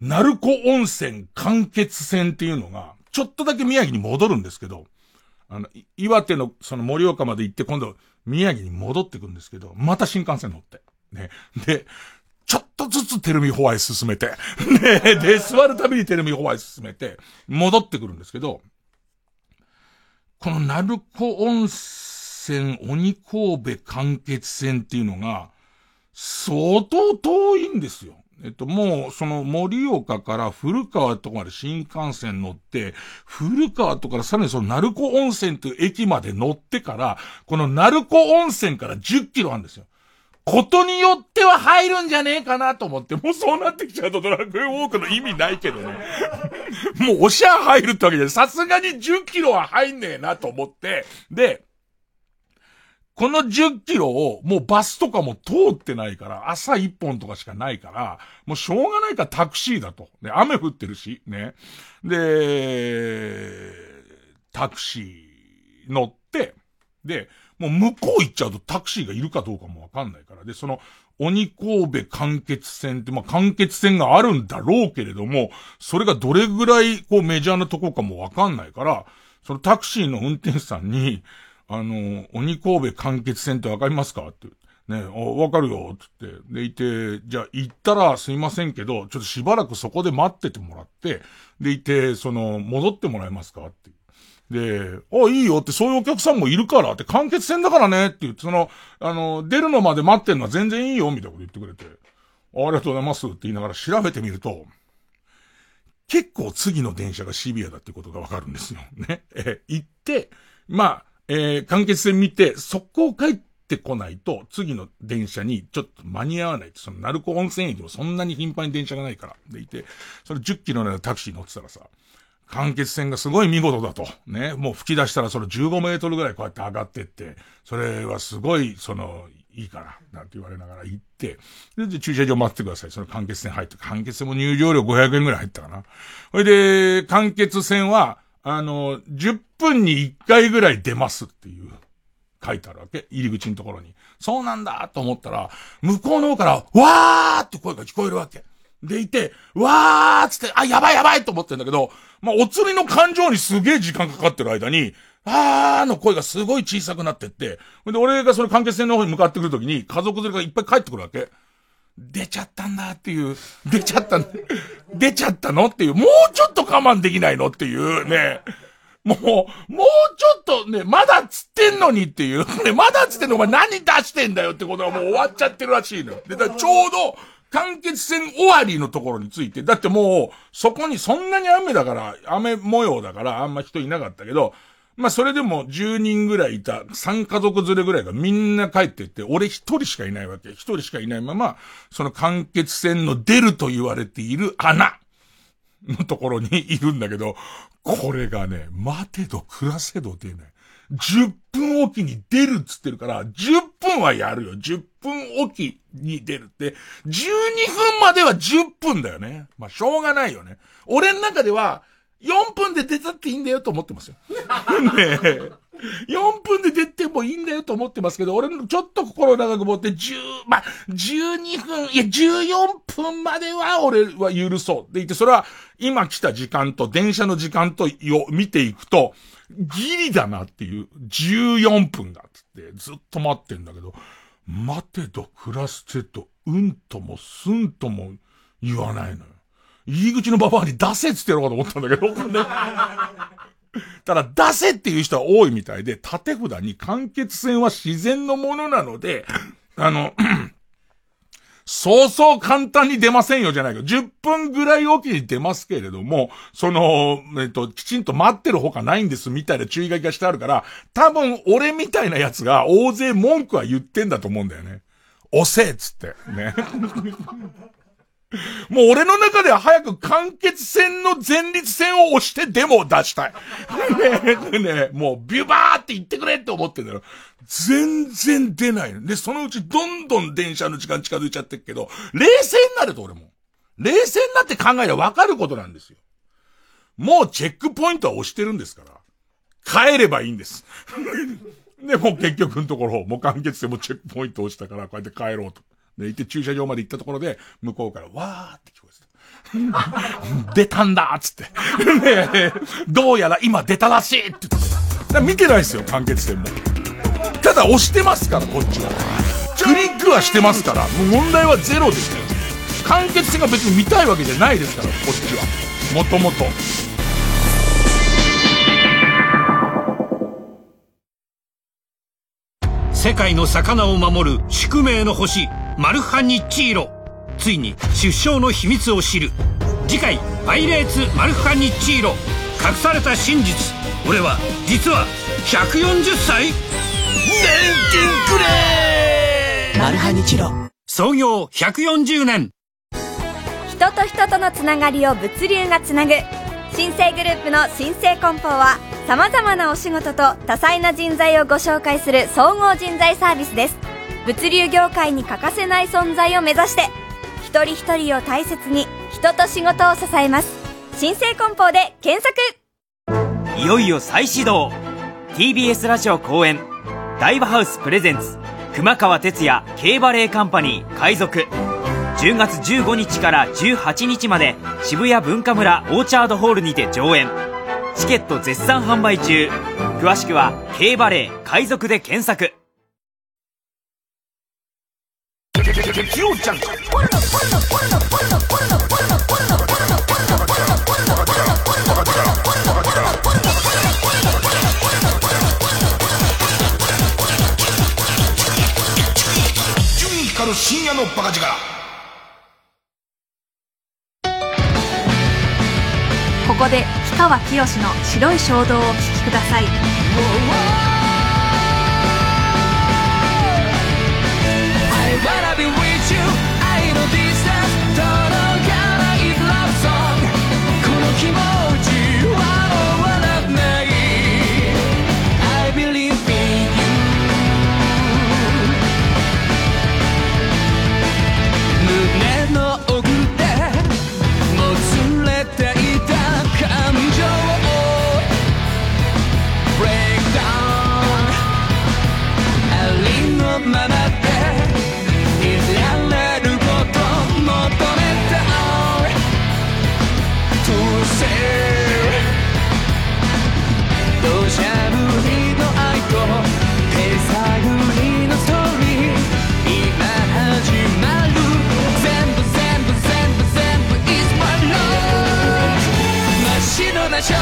Speaker 1: 鳴子温泉完結線っていうのが、ちょっとだけ宮城に戻るんですけど、あの、岩手のその盛岡まで行って今度宮城に戻ってくるんですけど、また新幹線乗って。ね。で、ちょっとずつテルミホワイ進めて、ねで、座るたびにテルミホワイ進めて、戻ってくるんですけど、この鳴子温泉鬼神戸完結線っていうのが、相当遠いんですよ。えっと、もう、その、盛岡から古川とかまで新幹線乗って、古川とかさらにその、鳴子温泉という駅まで乗ってから、この鳴子温泉から10キロあるんですよ。ことによっては入るんじゃねえかなと思って、もうそうなってきちゃうとドラクエウォークの意味ないけどね。もうおしゃ入るってわけで、さすがに10キロは入んねえなと思って、で、この10キロをもうバスとかも通ってないから、朝1本とかしかないから、もうしょうがないからタクシーだと。で、雨降ってるし、ね。で、タクシー乗って、で、もう向こう行っちゃうとタクシーがいるかどうかもわかんないから。で、その、鬼神戸完結線って、まあ、完結線があるんだろうけれども、それがどれぐらい、こう、メジャーなとこかもわかんないから、そのタクシーの運転手さんに、あの、鬼神戸完結線ってわかりますか？って。ね、わかるよ、つって。で、いて、じゃあ行ったらすいませんけど、ちょっとしばらくそこで待っててもらって、で、いて、その、戻ってもらえますか？ってで、あ、いいよって、そういうお客さんもいるからって、完結戦だからねって言って、その、あの、出るのまで待ってんのは全然いいよ、みたいなこと言ってくれて、ありがとうございますって言いながら調べてみると、結構次の電車がシビアだってことがわかるんですよ。ね。え、行って、まあ、えー、完結戦見て、速攻帰ってこないと、次の電車にちょっと間に合わない。その、鳴子温泉駅もそんなに頻繁に電車がないから。でいて、それ10キロのタクシー乗ってたらさ、間欠線がすごい見事だと。ね。もう吹き出したらその15メートルぐらいこうやって上がってって、それはすごい、その、いいから、なんて言われながら行って、で、駐車場待ってください。その間欠線入って、間欠線も入場料500円ぐらい入ったかな。それで、間欠線は、あの、10分に1回ぐらい出ますっていう書いてあるわけ。入り口のところに。そうなんだと思ったら、向こうの方から、わーって声が聞こえるわけ。でいて、わーっつって、あ、やばいやばいと思ってんだけど、まあ、お釣りの感情にすげえ時間かかってる間に、あーの声がすごい小さくなってって、で、俺がそれ関係線の方に向かってくるときに、家族連れがいっぱい帰ってくるわけ。出ちゃったんだっていう、出ちゃった出ちゃったのっていう、もうちょっと我慢できないのっていうね。もう、もうちょっとね、まだつってんのにっていう。ね、まだつってんのお前何出してんだよってことはもう終わっちゃってるらしいのよ。で、だちょうど、完結戦終わりのところについて、だってもう、そこにそんなに雨だから、雨模様だから、あんま人いなかったけど、まあそれでも10人ぐらいいた3家族連れぐらいがみんな帰ってって、俺一人しかいないわけ。一人しかいないまま、その間欠泉の出ると言われている穴のところにいるんだけど、これがね、待てど暮らせど出ない。10分おきに出るっつってるから、分はやるよ。10分おきに出るって、12分までは10分だよね。まあ、しょうがないよね。俺の中では、4分で出たっていいんだよと思ってますよ。ね。4分で出てもいいんだよと思ってますけど、俺のちょっと心長く持って10、まあ、12分、いや、14分までは俺は許そう。って言って、それは今来た時間と電車の時間とよ、見ていくと、ギリだなっていう、14分だっつってずっと待ってんだけど、待てと暮らしてと、うんともすんとも言わないのよ。入り口のババアに出せっつってやろうかと思ったんだけど、ね。ただ、出せっていう人は多いみたいで、縦札に完結線は自然のものなので、あの、そうそう簡単に出ませんよじゃないか。10分ぐらいおきに出ますけれども、その、えっと、きちんと待ってるほかないんですみたいな注意書きがしてあるから、多分俺みたいなやつが大勢文句は言ってんだと思うんだよね。押せっつって。ね。もう俺の中では早く完結戦の前立腺を押してデモを出したい。ねねもうビュバーって言ってくれって思ってんだよ。全然出ない。で、そのうちどんどん電車の時間近づいちゃってるけど、冷静になると俺も。冷静になって考えればわかることなんですよ。もうチェックポイントは押してるんですから。帰ればいいんです。で、もう結局のところ、もう完結でもチェックポイント押したから、こうやって帰ろうと。で、行って駐車場まで行ったところで、向こうからわーって聞こえてた。出たんだっつって。ねどうやら今出たらしいって言ってた。見てないですよ、完結戦も。ただ押してますから、こっちは。クリックはしてますから、もう問題はゼロですよ。完結戦が別に見たいわけじゃないですから、こっちは。もともと。
Speaker 8: 世界の魚を守る宿命の星マルハニチーロ。ついに出生の秘密を知る。次回「パイレーツマルハニチーロ。隠された真実。俺は実は140歳。年金くれ
Speaker 9: マルハニチロ。
Speaker 8: 創業140年。
Speaker 10: 人と人とのつながりを物流がつなぐ。新生グループの新生梱包はさまざまなお仕事と多彩な人材をご紹介する総合人材サービスです物流業界に欠かせない存在を目指して一人一人を大切に人と仕事を支えます。新生梱包で検索。
Speaker 11: いよいよ再始動。TBS ラジオ公演。ライブハウスプレゼンツ。熊川哲也 K バレーカンパニー。海賊。10月15日から18日まで渋谷文化村オーチャードホールにて上演。チケット絶賛販売中。詳しくは K バレー海賊で検索。
Speaker 1: ちゃん
Speaker 12: ここで氷川きよしの白い衝動をお聴きください。
Speaker 2: 気持ちな衝動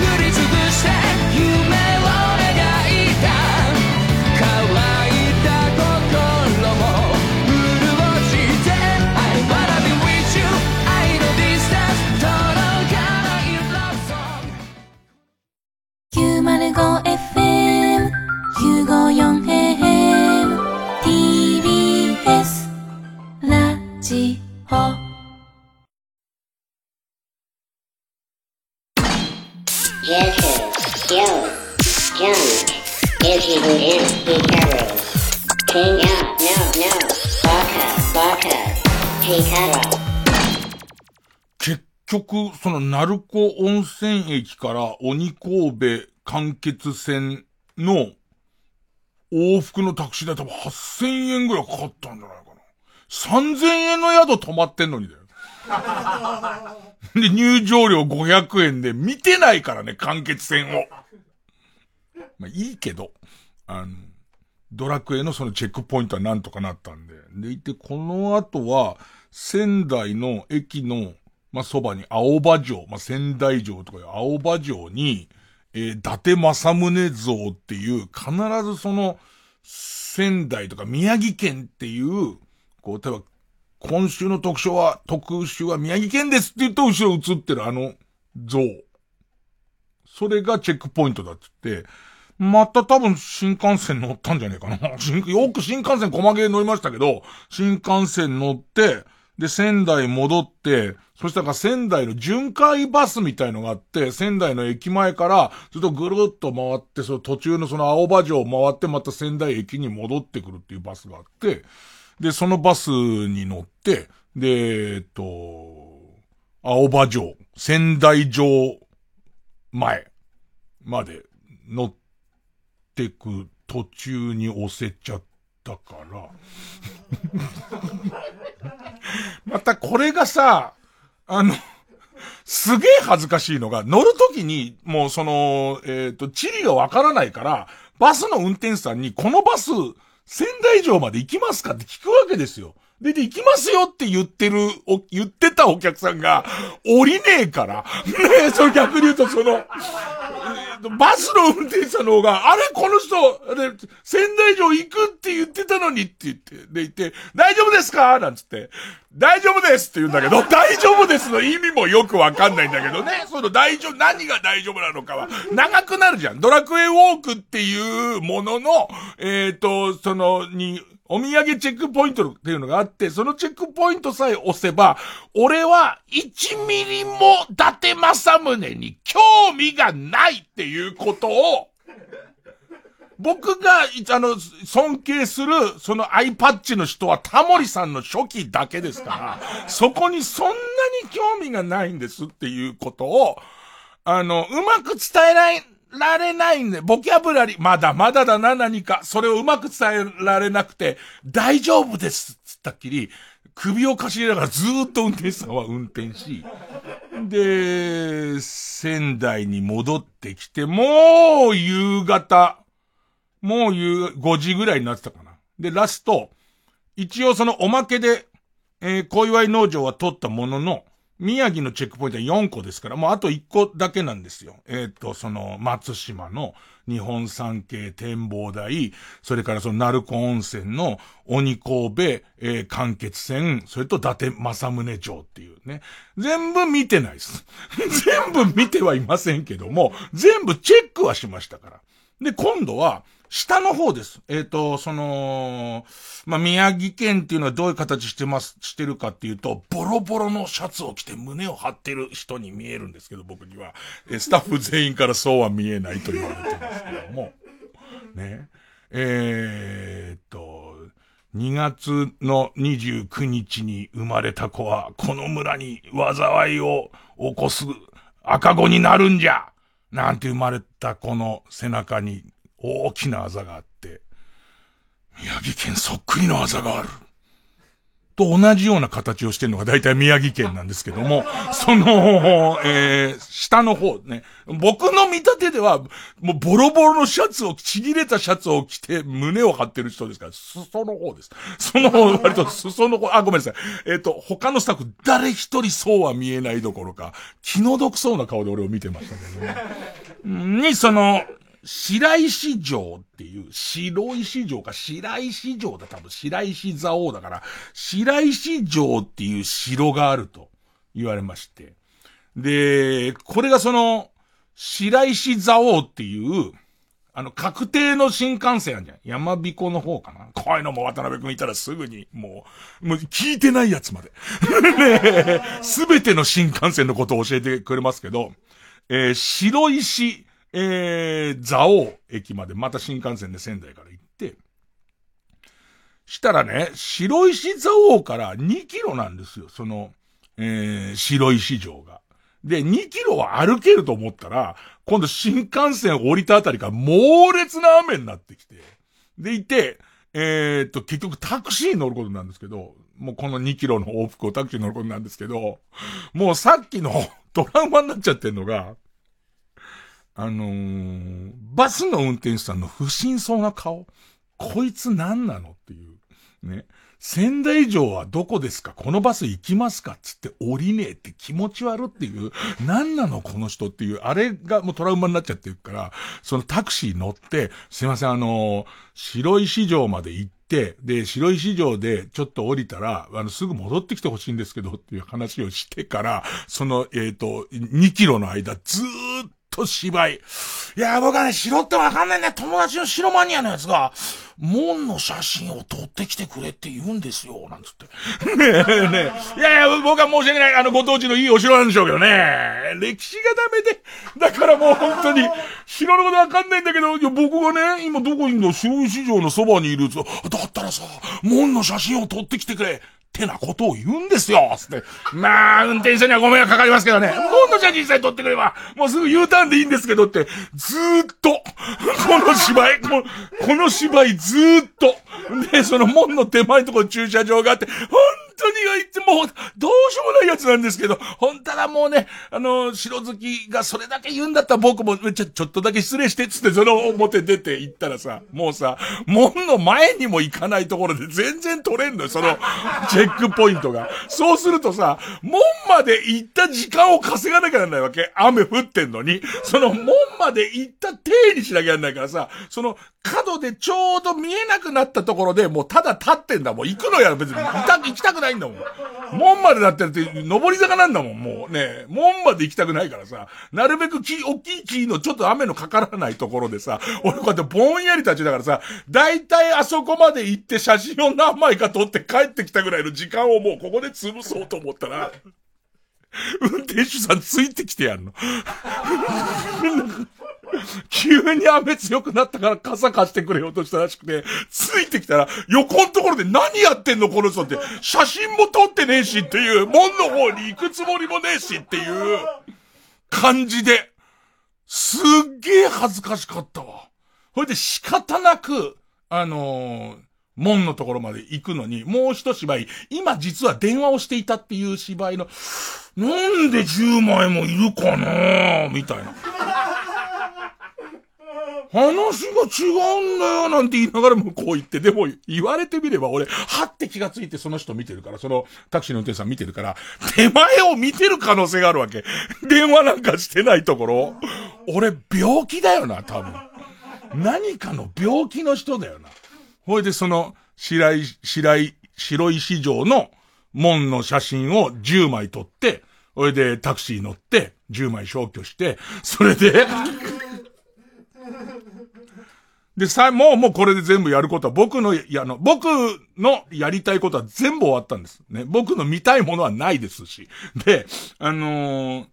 Speaker 2: 塗りつぶして夢を描いた。乾いた心も潤して I wanna be with you 愛のディスタンス届かない love song
Speaker 1: 905局、その鳴子温泉駅から鬼神戸間欠線の往復のタクシー代多分8000円ぐらいかかったんじゃないかな。3000円の宿泊まってんのにだよ。で、入場料500円で見てないからね、間欠線を。まあいいけど、あの、ドラクエのそのチェックポイントはなんとかなったんで。でいて、この後は、仙台の駅の、まあ、そばに青葉城、まあ、仙台城とかいう青葉城に、えー伊達政宗像っていう、必ずその、仙台とか宮城県っていう、こう、例えば、今週の特集は、特集は宮城県ですって言うと後ろ映ってるあの像。それがチェックポイントだって言って、また多分新幹線乗ったんじゃねえかな。よく新幹線細毛乗りましたけど、新幹線乗って、で、仙台戻って、そしたら仙台の巡回バスみたいのがあって、仙台の駅前から、ずっとぐるっと回って、その途中のその青葉城を回って、また仙台駅に戻ってくるっていうバスがあって、で、そのバスに乗って、で、えっと、青葉城、仙台城前まで乗ってく途中に押せちゃったから。またこれがさ、あの、すげえ恥ずかしいのが、乗るときに、もうその、えっ、と、地理がわからないから、バスの運転手さんに、このバス、仙台城まで行きますかって聞くわけですよ。で、で、行きますよって言ってる、お言ってたお客さんが、降りねえから。ねえ、それ逆に言うとその、バスの運転手さんの方が、あれこの人、あれ、仙台城行くって言ってたのにって言って、で言って、大丈夫ですか？なんつって、大丈夫ですって言うんだけど、大丈夫ですの意味もよくわかんないんだけどね、その大丈夫、何が大丈夫なのかは、長くなるじゃん。ドラクエウォークっていうものの、えっ、と、その、に、お土産チェックポイントっていうのがあって、そのチェックポイントさえ押せば、俺は1ミリも伊達政宗に興味がない。っていうことを、僕が、いあの、尊敬する、そのアイパッチの人はタモリさんの初期だけですから、そこにそんなに興味がないんですっていうことを、あの、うまく伝えない、られないんで、ボキャブラリー、まだまだだな何か、それをうまく伝えられなくて、大丈夫ですつったっきり、首をかしげながらずーっと運転手さんは運転し、で、仙台に戻ってきて、もう夕方、もう夕、5時ぐらいになってたかな。で、ラスト、一応そのおまけで、えー、小祝農場は取ったものの、宮城のチェックポイントは4個ですから、もうあと1個だけなんですよ。えっ、と、その、松島の日本三景展望台、それからその鳴子温泉の鬼神戸、えー、間欠線、それと伊達政宗城っていうね。全部見てないです。全部見てはいませんけども、全部チェックはしましたから。で、今度は、下の方です。えっ、と、その、まあ、宮城県っていうのはどういう形してます、してるかっていうと、ボロボロのシャツを着て胸を張ってる人に見えるんですけど、僕には。えスタッフ全員からそうは見えないと言われてますけども。ね。えーっと、2月の29日に生まれた子は、この村に災いを起こす赤子になるんじゃなんて生まれた子の背中に大きなあざがあって、宮城県そっくりのあざがある。と同じような形をしてるのが大体宮城県なんですけども、その、えー、下の方ね。僕の見立てでは、もうボロボロのシャツを、ちぎれたシャツを着て胸を張ってる人ですから、裾の方です。その方、割と裾の方、あ、ごめんなさい。えっ、ー、と、他のスタッフ、誰一人そうは見えないどころか、気の毒そうな顔で俺を見てましたけどね。に、その、白石城っていう、白石城か白石城だ、多分白石蔵王だから、白石城っていう城があると言われまして。で、これがその、白石蔵王っていう、あの、確定の新幹線あるじゃん。山彦の方かな。こういうのも渡辺くんいたらすぐに、もう、もう聞いてないやつまで。ねすべての新幹線のことを教えてくれますけど、えー、白石えー、蔵王駅までまた新幹線で仙台から行って、したらね、白石蔵王から2キロなんですよ、その、えー、白石城が。で、2キロは歩けると思ったら、今度新幹線降りたあたりから猛烈な雨になってきて、でいて、えー、っと、結局タクシー乗ることなんですけど、もうこの2キロの往復をタクシー乗ることなんですけど、もうさっきの トラウマになっちゃってんのが、あのー、バスの運転手さんの不審そうな顔。こいつ何なのっていう。ね。仙台城はどこですか？このバス行きますか？つって降りねえって気持ち悪っていう、何なのこの人っていう、あれがもうトラウマになっちゃってるから、そのタクシー乗って、すいません、あのー、白石城まで行って、で、白石城でちょっと降りたら、あの、すぐ戻ってきてほしいんですけどっていう話をしてから、その、えっ、ー、と、2キロの間ずーっと芝居。いや、僕はね、城ってわかんないね。友達の城マニアのやつが、門の写真を撮ってきてくれって言うんですよ、なんつって。ねえねえ。いやいや、僕は申し訳ない。あの、ご当地のいいお城なんでしょうけどね。歴史がダメで。だからもう本当に、城のことわかんないんだけど、いや、僕がね、今どこにいんの白石城のそばにいると、だったらさ、門の写真を撮ってきてくれ。ってなことを言うんですよつって。まあ、運転手にはご迷惑かかりますけどね。今度じゃ実際撮ってくれば、もうすぐ U ターンでいいんですけどって、ずーっと、この芝居、この芝居ずーっと、で、その門の手前のとこ駐車場があって、ほん当にはいつもう、どうしようもないやつなんですけど、本当はもうね、あの、白好きがそれだけ言うんだったら僕も、ちょ、ちょっとだけ失礼して、つってその表出て行ったらさ、もうさ、門の前にも行かないところで全然取れんのよ、その、チェックポイントが。そうするとさ、門まで行った時間を稼がなきゃならないわけ。雨降ってんのに。その門まで行った体にしなきゃならないからさ、その、角でちょうど見えなくなったところでもうただ立ってんだもん。行くのや別に。行きたくないないんだもん。門までだってるって、上り坂なんだもん、もうね。門まで行きたくないからさ。なるべく木、大きい木のちょっと雨のかからないところでさ、俺こうやってぼんやり立ちだからさ、だいたいあそこまで行って写真を何枚か撮って帰ってきたぐらいの時間をもうここで潰そうと思ったら、運転手さんついてきてやんの。急に雨強くなったから傘貸してくれようとしたらしくて、ついてきたら、横のところで何やってんのこの人って、写真も撮ってねえしっていう、門の方に行くつもりもねえしっていう感じで、すっげえ恥ずかしかったわ。ほいで仕方なく、あのー、門のところまで行くのに、もう一芝居、今実は電話をしていたっていう芝居の、なんで10枚もいるかなみたいな。話が違うんだよなんて言いながら向こう行って、でも言われてみれば俺、はって気がついてその人見てるから、そのタクシーの運転手さん見てるから、手前を見てる可能性があるわけ。電話なんかしてないところ。俺、病気だよな、多分。何かの病気の人だよな。ほいでその、白井、白井、白い市場の門の写真を10枚撮って、ほいでタクシー乗って、10枚消去して、それでで、さ、もう、もうこれで全部やることは、僕の、やの、僕のやりたいことは全部終わったんです。ね。僕の見たいものはないですし。で、あのー、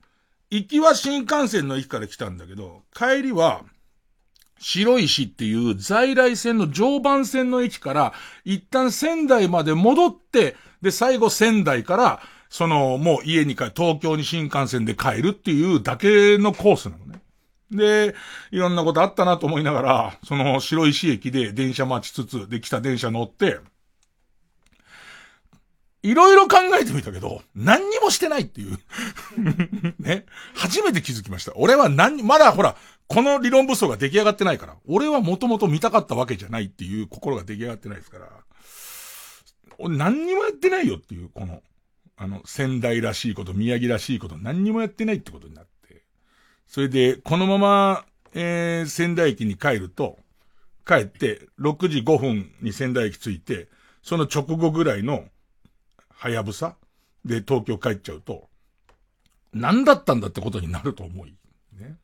Speaker 1: 行きは新幹線の駅から来たんだけど、帰りは、白石っていう在来線の常磐線の駅から、一旦仙台まで戻って、で、最後仙台から、その、もう家に帰、東京に新幹線で帰るっていうだけのコースなのね。で、いろんなことあったなと思いながら、その白石駅で電車待ちつつ、で、来た電車乗って、いろいろ考えてみたけど、何にもしてないっていう ね。初めて気づきました。俺は何、まだほら、この理論武装が出来上がってないから、俺はもともと見たかったわけじゃないっていう心が出来上がってないですから、俺何にもやってないよっていう、この、あの、仙台らしいこと、宮城らしいこと、何にもやってないってことになって。それで、このまま、えー、仙台駅に帰ると、帰って、6時5分に仙台駅着いて、その直後ぐらいの、はやぶさで東京帰っちゃうと、何だったんだってことになると思い、ね。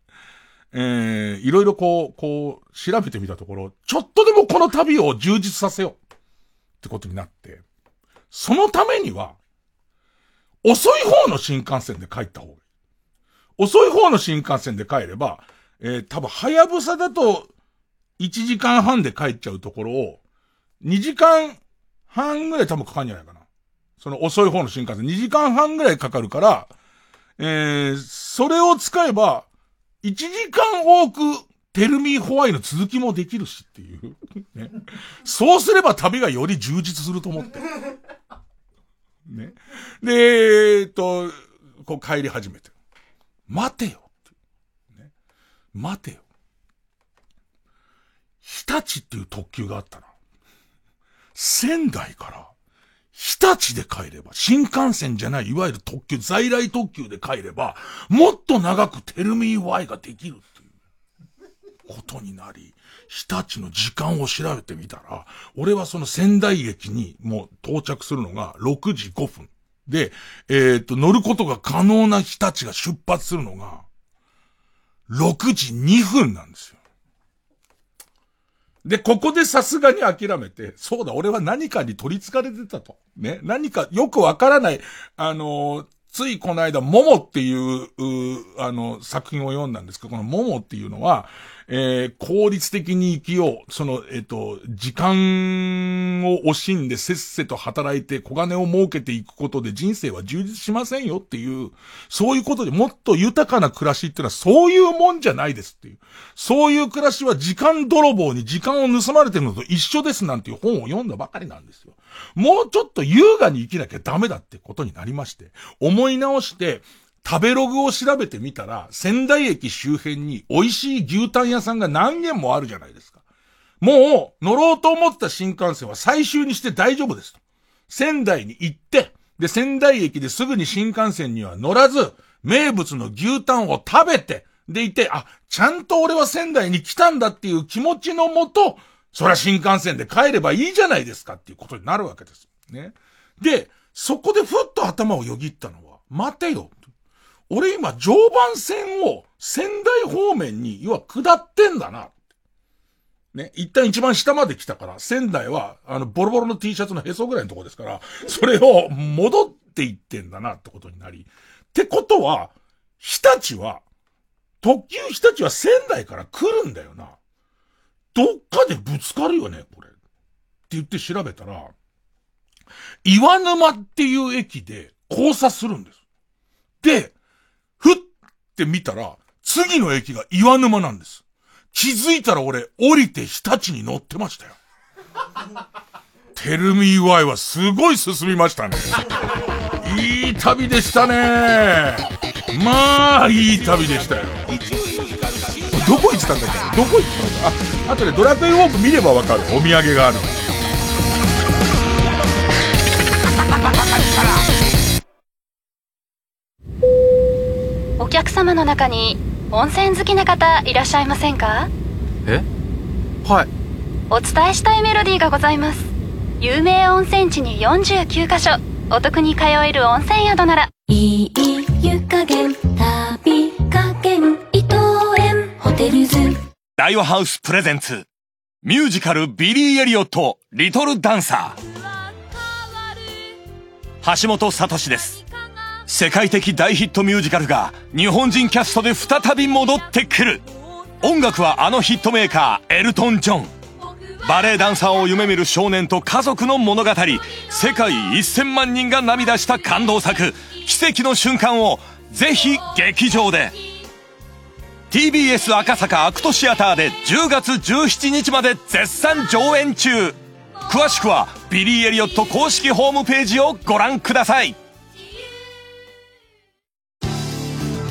Speaker 1: えー、いろいろこう、こう、調べてみたところ、ちょっとでもこの旅を充実させようってことになって、そのためには、遅い方の新幹線で帰った方がいい。遅い方の新幹線で帰れば、えー、多分、はやぶさだと、1時間半で帰っちゃうところを、2時間半ぐらい多分かかるんじゃないかな。その遅い方の新幹線2時間半ぐらいかかるから、えー、それを使えば、1時間多く、テルミーホワイの続きもできるしっていう。ね。そうすれば旅がより充実すると思って。ね。で、えっと、こう帰り始めて。待てよ。ね。待てよ。日立っていう特急があったな。仙台から日立で帰れば、新幹線じゃない、いわゆる特急、在来特急で帰れば、もっと長くテルミーワイができるっていうことになり、日立の時間を調べてみたら、俺はその仙台駅にもう到着するのが6時5分。で、えっ、と、乗ることが可能な日立が出発するのが、6時2分なんですよ。で、ここでさすがに諦めて、そうだ、俺は何かに取り憑かれてたと。ね。何かよくわからない、あのー、ついこの間、モモっていう、うあの、作品を読んだんですけど、このモモっていうのは、えー、効率的に生きよう。その、えっ、ー、と、時間を惜しんでせっせと働いて小金を儲けていくことで人生は充実しませんよっていう、そういうことでもっと豊かな暮らしっていうのはそういうもんじゃないですっていう。そういう暮らしは時間泥棒に時間を盗まれてるのと一緒ですなんていう本を読んだばかりなんですよ。もうちょっと優雅に生きなきゃダメだってことになりまして、思い直して、食べログを調べてみたら、仙台駅周辺に美味しい牛タン屋さんが何軒もあるじゃないですか。もう、乗ろうと思った新幹線は最終にして大丈夫ですと。仙台に行って、で、仙台駅ですぐに新幹線には乗らず、名物の牛タンを食べて、でいて、あ、ちゃんと俺は仙台に来たんだっていう気持ちのもと、そりゃ新幹線で帰ればいいじゃないですかっていうことになるわけです。ね。で、そこでふっと頭をよぎったのは、待てよ。俺今常磐線を仙台方面に、要は下ってんだな。ね。一旦一番下まで来たから、仙台は、あの、ボロボロの T シャツのへそぐらいのとこですから、それを戻っていってんだなってことになり。ってことは、日立は、特急日立は仙台から来るんだよな。どっかでぶつかるよね、これ。って言って調べたら、岩沼っていう駅で交差するんです。で、ふって見たら、次の駅が岩沼なんです。気づいたら俺、降りて日立に乗ってましたよ。テルミーワイはすごい進みましたね。いい旅でしたね。まあ、いい旅でしたよ。どこ行ってたんだっけ？どこ行ってたんだ？あ、あとでドラクエウォーク見ればわかる。お土産がある。
Speaker 13: 客様の中に温泉好きな方いらっしゃいませんか？
Speaker 5: え？はい。
Speaker 13: お伝えしたいメロディーがございます。有名温泉地に49カ所。お得に通える温泉宿なら。
Speaker 9: いい湯加減旅加減伊藤園。ホテルズ。
Speaker 8: 大和ハウスプレゼンツ。ミュージカルビリー・エリオットリトルダンサー。橋本聡です世界的大ヒットミュージカルが日本人キャストで再び戻ってくる。音楽はあのヒットメーカーエルトン・ジョンバレエダンサーを夢見る少年と家族の物語。世界1000万人が涙した感動作。奇跡の瞬間をぜひ劇場で。
Speaker 14: TBS 赤坂アクトシアターで10月17日まで絶賛上演中。詳しくはビリー・エリオット公式ホームページをご覧ください。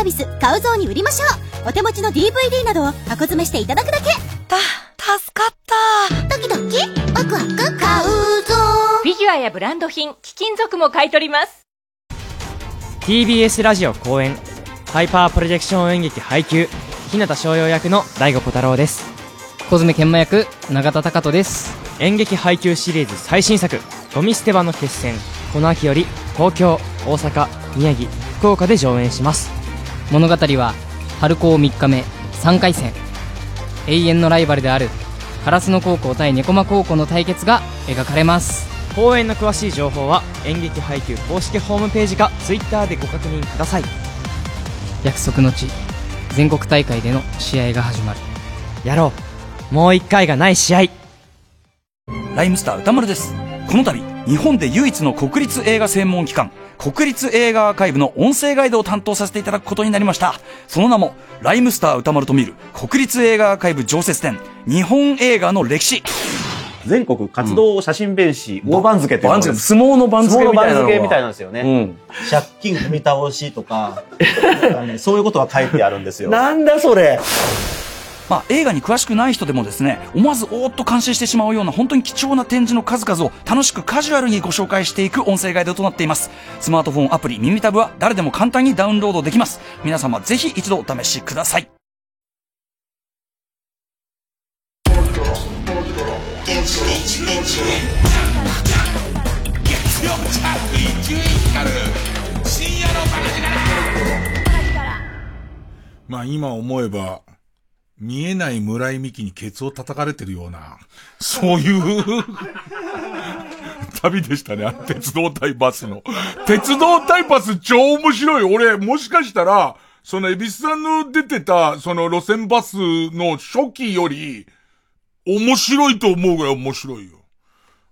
Speaker 15: ービス買う像に売りましょう。お手持ちの DVD などを箱詰めしていただくだけ。
Speaker 16: た助かった。
Speaker 15: ドキドキ。ワクワク買うぞ。
Speaker 17: フィギュアやブランド品貴金属も買い取ります。
Speaker 18: TBS ラジオ公演。ハイパープロジェクション演劇配給。日向翔陽役の大悟小太郎です。
Speaker 19: 小爪研磨役永田貴人です。
Speaker 18: 演劇配給シリーズ最新作「ゴミ捨て場の決戦」この秋より東京大阪宮城福岡で上演します
Speaker 19: 物語は春高3日目3回戦。永遠のライバルである烏野高校対猫間高校の対決が描かれます。
Speaker 18: 公演の詳しい情報は演劇配給公式ホームページか Twitter でご確認ください。
Speaker 19: 約束の地全国大会での試合が始まる。
Speaker 18: やろう。もう一回がない試合。
Speaker 20: ライムスター歌丸です。この度日本で唯一の国立映画専門機関国立映画アーカイブの音声ガイドを担当させていただくことになりました。その名もライムスター歌丸と見る国立映画アーカイブ常設展日本映画の歴史。
Speaker 21: 全国活動写真弁士、大番付って
Speaker 20: 相撲の番付みたいなの
Speaker 21: みたいなんですよね。借金踏み倒しとか、そういうことが書いてあるんですよ。
Speaker 20: なんだそれまあ、映画に詳しくない人でもですね、思わずおーっと感心してしまうような本当に貴重な展示の数々を楽しくカジュアルにご紹介していく音声ガイドとなっています。スマートフォンアプリ耳タブは誰でも簡単にダウンロードできます。皆様ぜひ一度お試しください。
Speaker 1: まあ今思えば、見えない村井美樹にケツを叩かれてるような、そういう 旅でしたね、あの鉄道対バスの。鉄道対バス超面白い。俺、もしかしたら、その、エビスさんの出てた、その路線バスの初期より、面白いと思うぐらい面白いよ。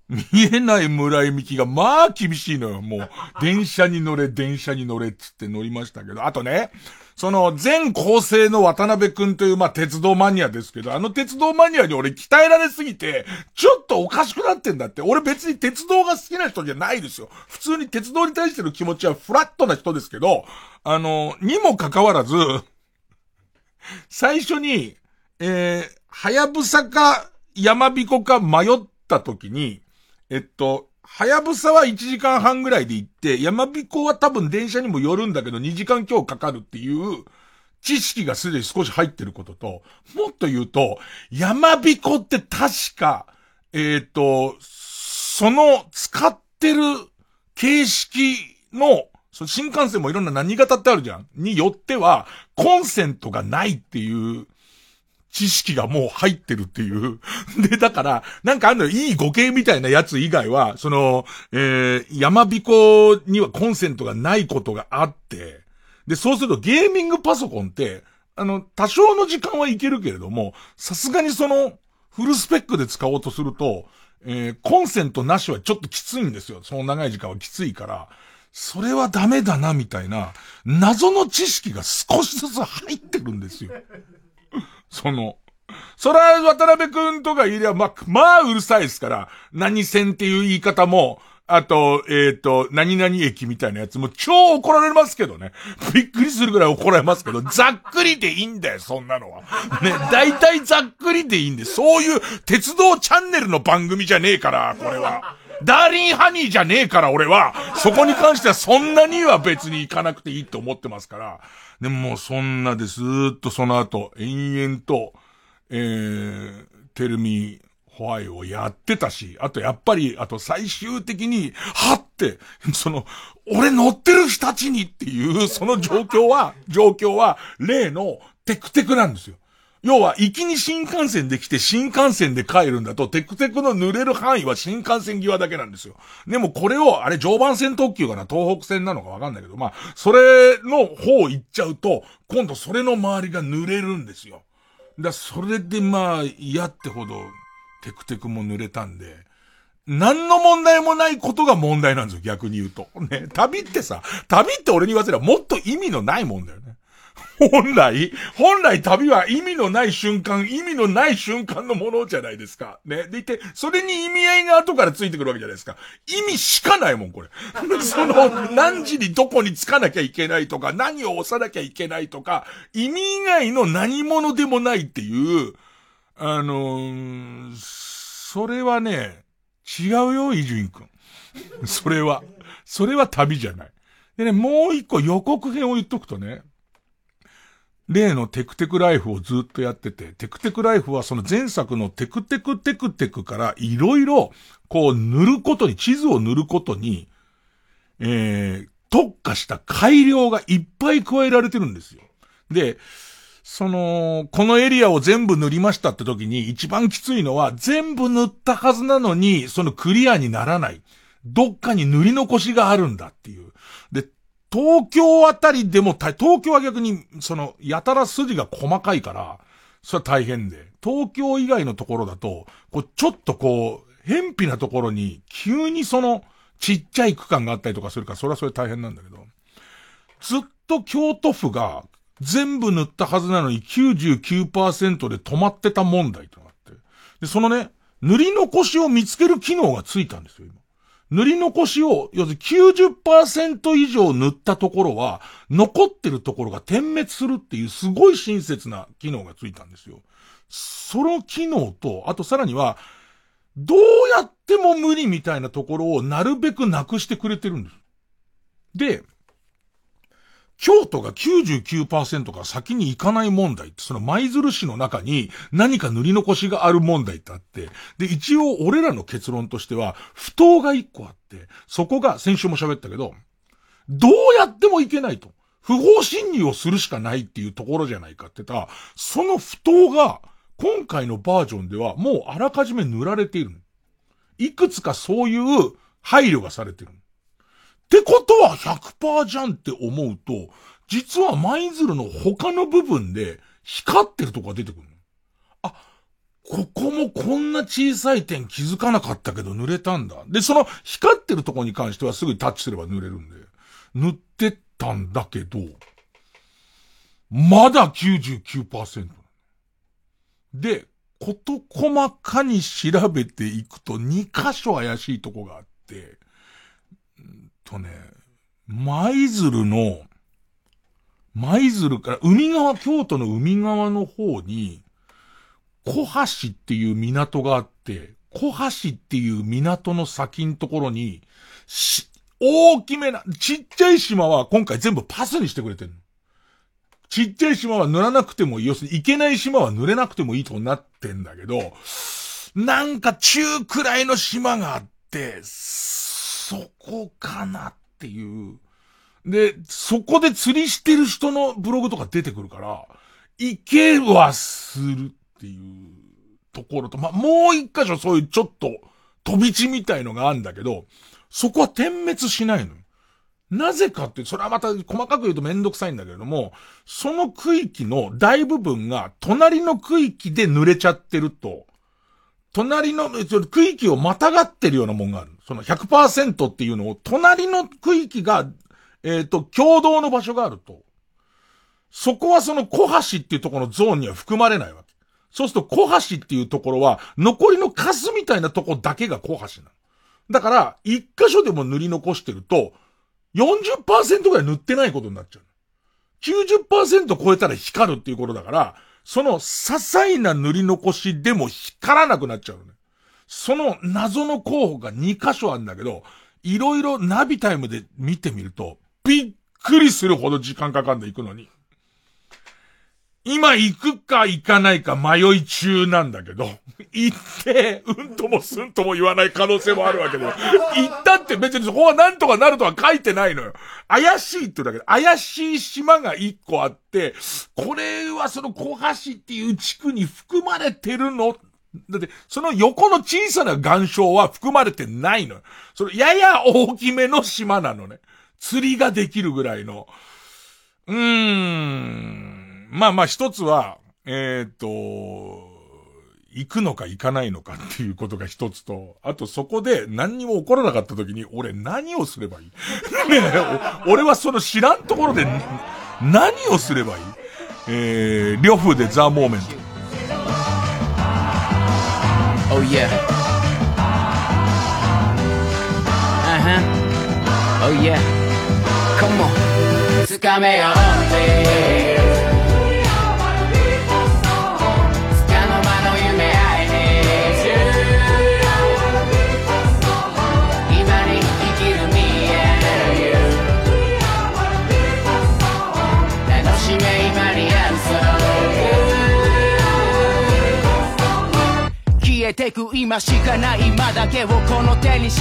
Speaker 1: 見えない村井美樹が、まあ厳しいのよ。もう、電車に乗れ、電車に乗れつって乗りましたけど。あとね、その、全構成の渡辺くんという、まあ、鉄道マニアですけど、あの鉄道マニアに俺鍛えられすぎて、ちょっとおかしくなってんだって。俺別に鉄道が好きな人じゃないですよ。普通に鉄道に対しての気持ちはフラットな人ですけど、あの、にもかかわらず、最初に、えー、はやぶさか、山彦か迷った時に、えっと、はやぶさは1時間半ぐらいで行って、山彦は多分電車にもよるんだけど2時間今日かかるっていう知識がすでに少し入ってることと、もっと言うと、山彦って確か、えっ、と、その使ってる形式の、その新幹線もいろんな何型ってあるじゃん？によっては、コンセントがないっていう、知識がもう入ってるっていう。で、だから、なんかあのいい語形みたいなやつ以外は、その、えー、山彦にはコンセントがないことがあって、で、そうするとゲーミングパソコンって、あの、多少の時間はいけるけれども、さすがにその、フルスペックで使おうとすると、えー、コンセントなしはちょっときついんですよ。その長い時間はきついから。それはダメだな、みたいな、謎の知識が少しずつ入ってるんですよ。その、そら、渡辺くんとかいりゃ、ま、まあ、うるさいですから、何線っていう言い方も、あと、えっ、と、何々駅みたいなやつも超怒られますけどね。びっくりするぐらい怒られますけど、ざっくりでいいんだよ、そんなのは。ね、大体ざっくりでいいんで、そういう鉄道チャンネルの番組じゃねえから、これは。ダーリンハニーじゃねえから俺は、そこに関してはそんなには別に行かなくていいと思ってますから。でもそんなでずーっとその後、延々と、えー、テルミホワイをやってたし、あとやっぱり、あと最終的に、はって、その、俺乗ってる人たちにっていう、その状況は、状況は、例のテクテクなんですよ。要は、行きに新幹線で来て新幹線で帰るんだと、テクテクの濡れる範囲は新幹線際だけなんですよ。でもこれを、あれ常磐線特急かな？東北線なのかわかんないけど、まあ、それの方行っちゃうと、今度それの周りが濡れるんですよ。だそれでまあ、嫌ってほど、テクテクも濡れたんで、何の問題もないことが問題なんですよ、逆に言うと。ね、旅ってさ、旅って俺に言わせればもっと意味のないもんだよね。本来、本来旅は意味のない瞬間、意味のない瞬間のものじゃないですか。ね。でいて、それに意味合いが後からついてくるわけじゃないですか。意味しかないもん、これ。その、何時にどこに着かなきゃいけないとか、何を押さなきゃいけないとか、意味以外の何者でもないっていう、あのー、それはね、違うよ、伊集院くん。それは。それは旅じゃない。でね、もう一個予告編を言っとくとね、例のテクテクライフをずっとやってて、テクテクライフはその前作のテクテクテクテクからいろいろこう塗ることに、地図を塗ることに、えー、特化した改良がいっぱい加えられてるんですよ。で、その、このエリアを全部塗りましたって時に一番きついのは全部塗ったはずなのに、そのクリアにならない。どっかに塗り残しがあるんだっていう。東京あたりでも、東京は逆に、その、やたら筋が細かいから、それは大変で。東京以外のところだと、こう、ちょっとこう、偏僻なところに、急にその、ちっちゃい区間があったりとかするから、それはそれ大変なんだけど、ずっと京都府が、全部塗ったはずなのに99%で止まってた問題となって。で、そのね、塗り残しを見つける機能がついたんですよ、今。塗り残しを、要するに90%以上塗ったところは、残ってるところが点滅するっていうすごい親切な機能がついたんですよ。その機能と、あとさらには、どうやっても無理みたいなところをなるべくなくしてくれてるんです。で、京都が99%が先に行かない問題って、その舞鶴市の中に何か塗り残しがある問題ってあって、で、一応俺らの結論としては、不当が一個あって、そこが先週も喋ったけど、どうやってもいけないと。不法侵入をするしかないっていうところじゃないかってた、その不当が、今回のバージョンではもうあらかじめ塗られている。いくつかそういう配慮がされてる。ってことは100%じゃんって思うと、実は舞鶴の他の部分で光ってるとこが出てくるあ、ここもこんな小さい点気づかなかったけど濡れたんだ。で、その光ってるとこに関してはすぐタッチすれば濡れるんで、塗ってったんだけど、まだ99%。で、こと細かに調べていくと2箇所怪しいとこがあって、とね、舞鶴の、舞鶴から海側、京都の海側の方に、小橋っていう港があって、小橋っていう港の先のところに、し、大きめな、ちっちゃい島は今回全部パスにしてくれてるの。ちっちゃい島は塗らなくてもいい。要するに行けない島は塗れなくてもいいとなってんだけど、なんか中くらいの島があって、そこかなっていう。で、そこで釣りしてる人のブログとか出てくるから、行けはするっていうところと、まあ、もう一箇所そういうちょっと飛び地みたいのがあるんだけど、そこは点滅しないのなぜかって、それはまた細かく言うとめんどくさいんだけれども、その区域の大部分が隣の区域で濡れちゃってると、隣の、区域をまたがってるようなもんがある。その100%っていうのを、隣の区域が、えっ、ー、と、共同の場所があると、そこはその小橋っていうところのゾーンには含まれないわけ。そうすると小橋っていうところは、残りのカスみたいなとこだけが小橋なの。だから、一箇所でも塗り残してると、40%ぐらい塗ってないことになっちゃう。90%超えたら光るっていうことだから、その些細な塗り残しでも光らなくなっちゃうね。その謎の候補が2箇所あるんだけど、いろいろナビタイムで見てみると、びっくりするほど時間かかんで行くのに。今行くか行かないか迷い中なんだけど、行って、うんともすんとも言わない可能性もあるわけで。行ったって別にそこはなんとかなるとは書いてないのよ。怪しいって言うだけで、怪しい島が一個あって、これはその小橋っていう地区に含まれてるのだって、その横の小さな岩礁は含まれてないの。そのやや大きめの島なのね。釣りができるぐらいの。うーん。まあまあ一つは、えっ、と、行くのか行かないのかっていうことが一つと、あとそこで何にも起こらなかった時に、俺何をすればいい？ね俺はその知らんところで、何をすればいい？えー、呂布でザ・モーメント。
Speaker 22: Oh yeah. Uh huh. Oh yeah. Come on. つかめよ only. つ
Speaker 23: てく今しかない今だけをこの手にし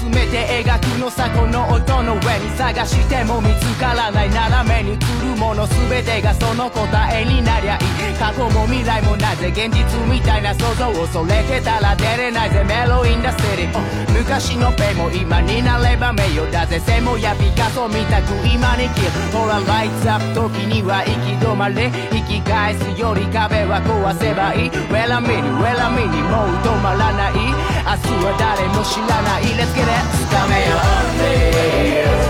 Speaker 23: 集めて描くのさこの音の上に探しても見つからない斜めに映るもの全てがその答えになりゃいい過去も未来もなぜ現実みたいな想像を恐れてたら出れないぜメロインダステリー昔のペも今になれば名誉だぜセモやピカソみたく今に生きるほらライツアップ時には行き止まれ生き返すより壁は壊せばいい。Well I'm in it, well I'm in it も止まらない。明日は誰も知らない。Let's get it
Speaker 22: つかめよ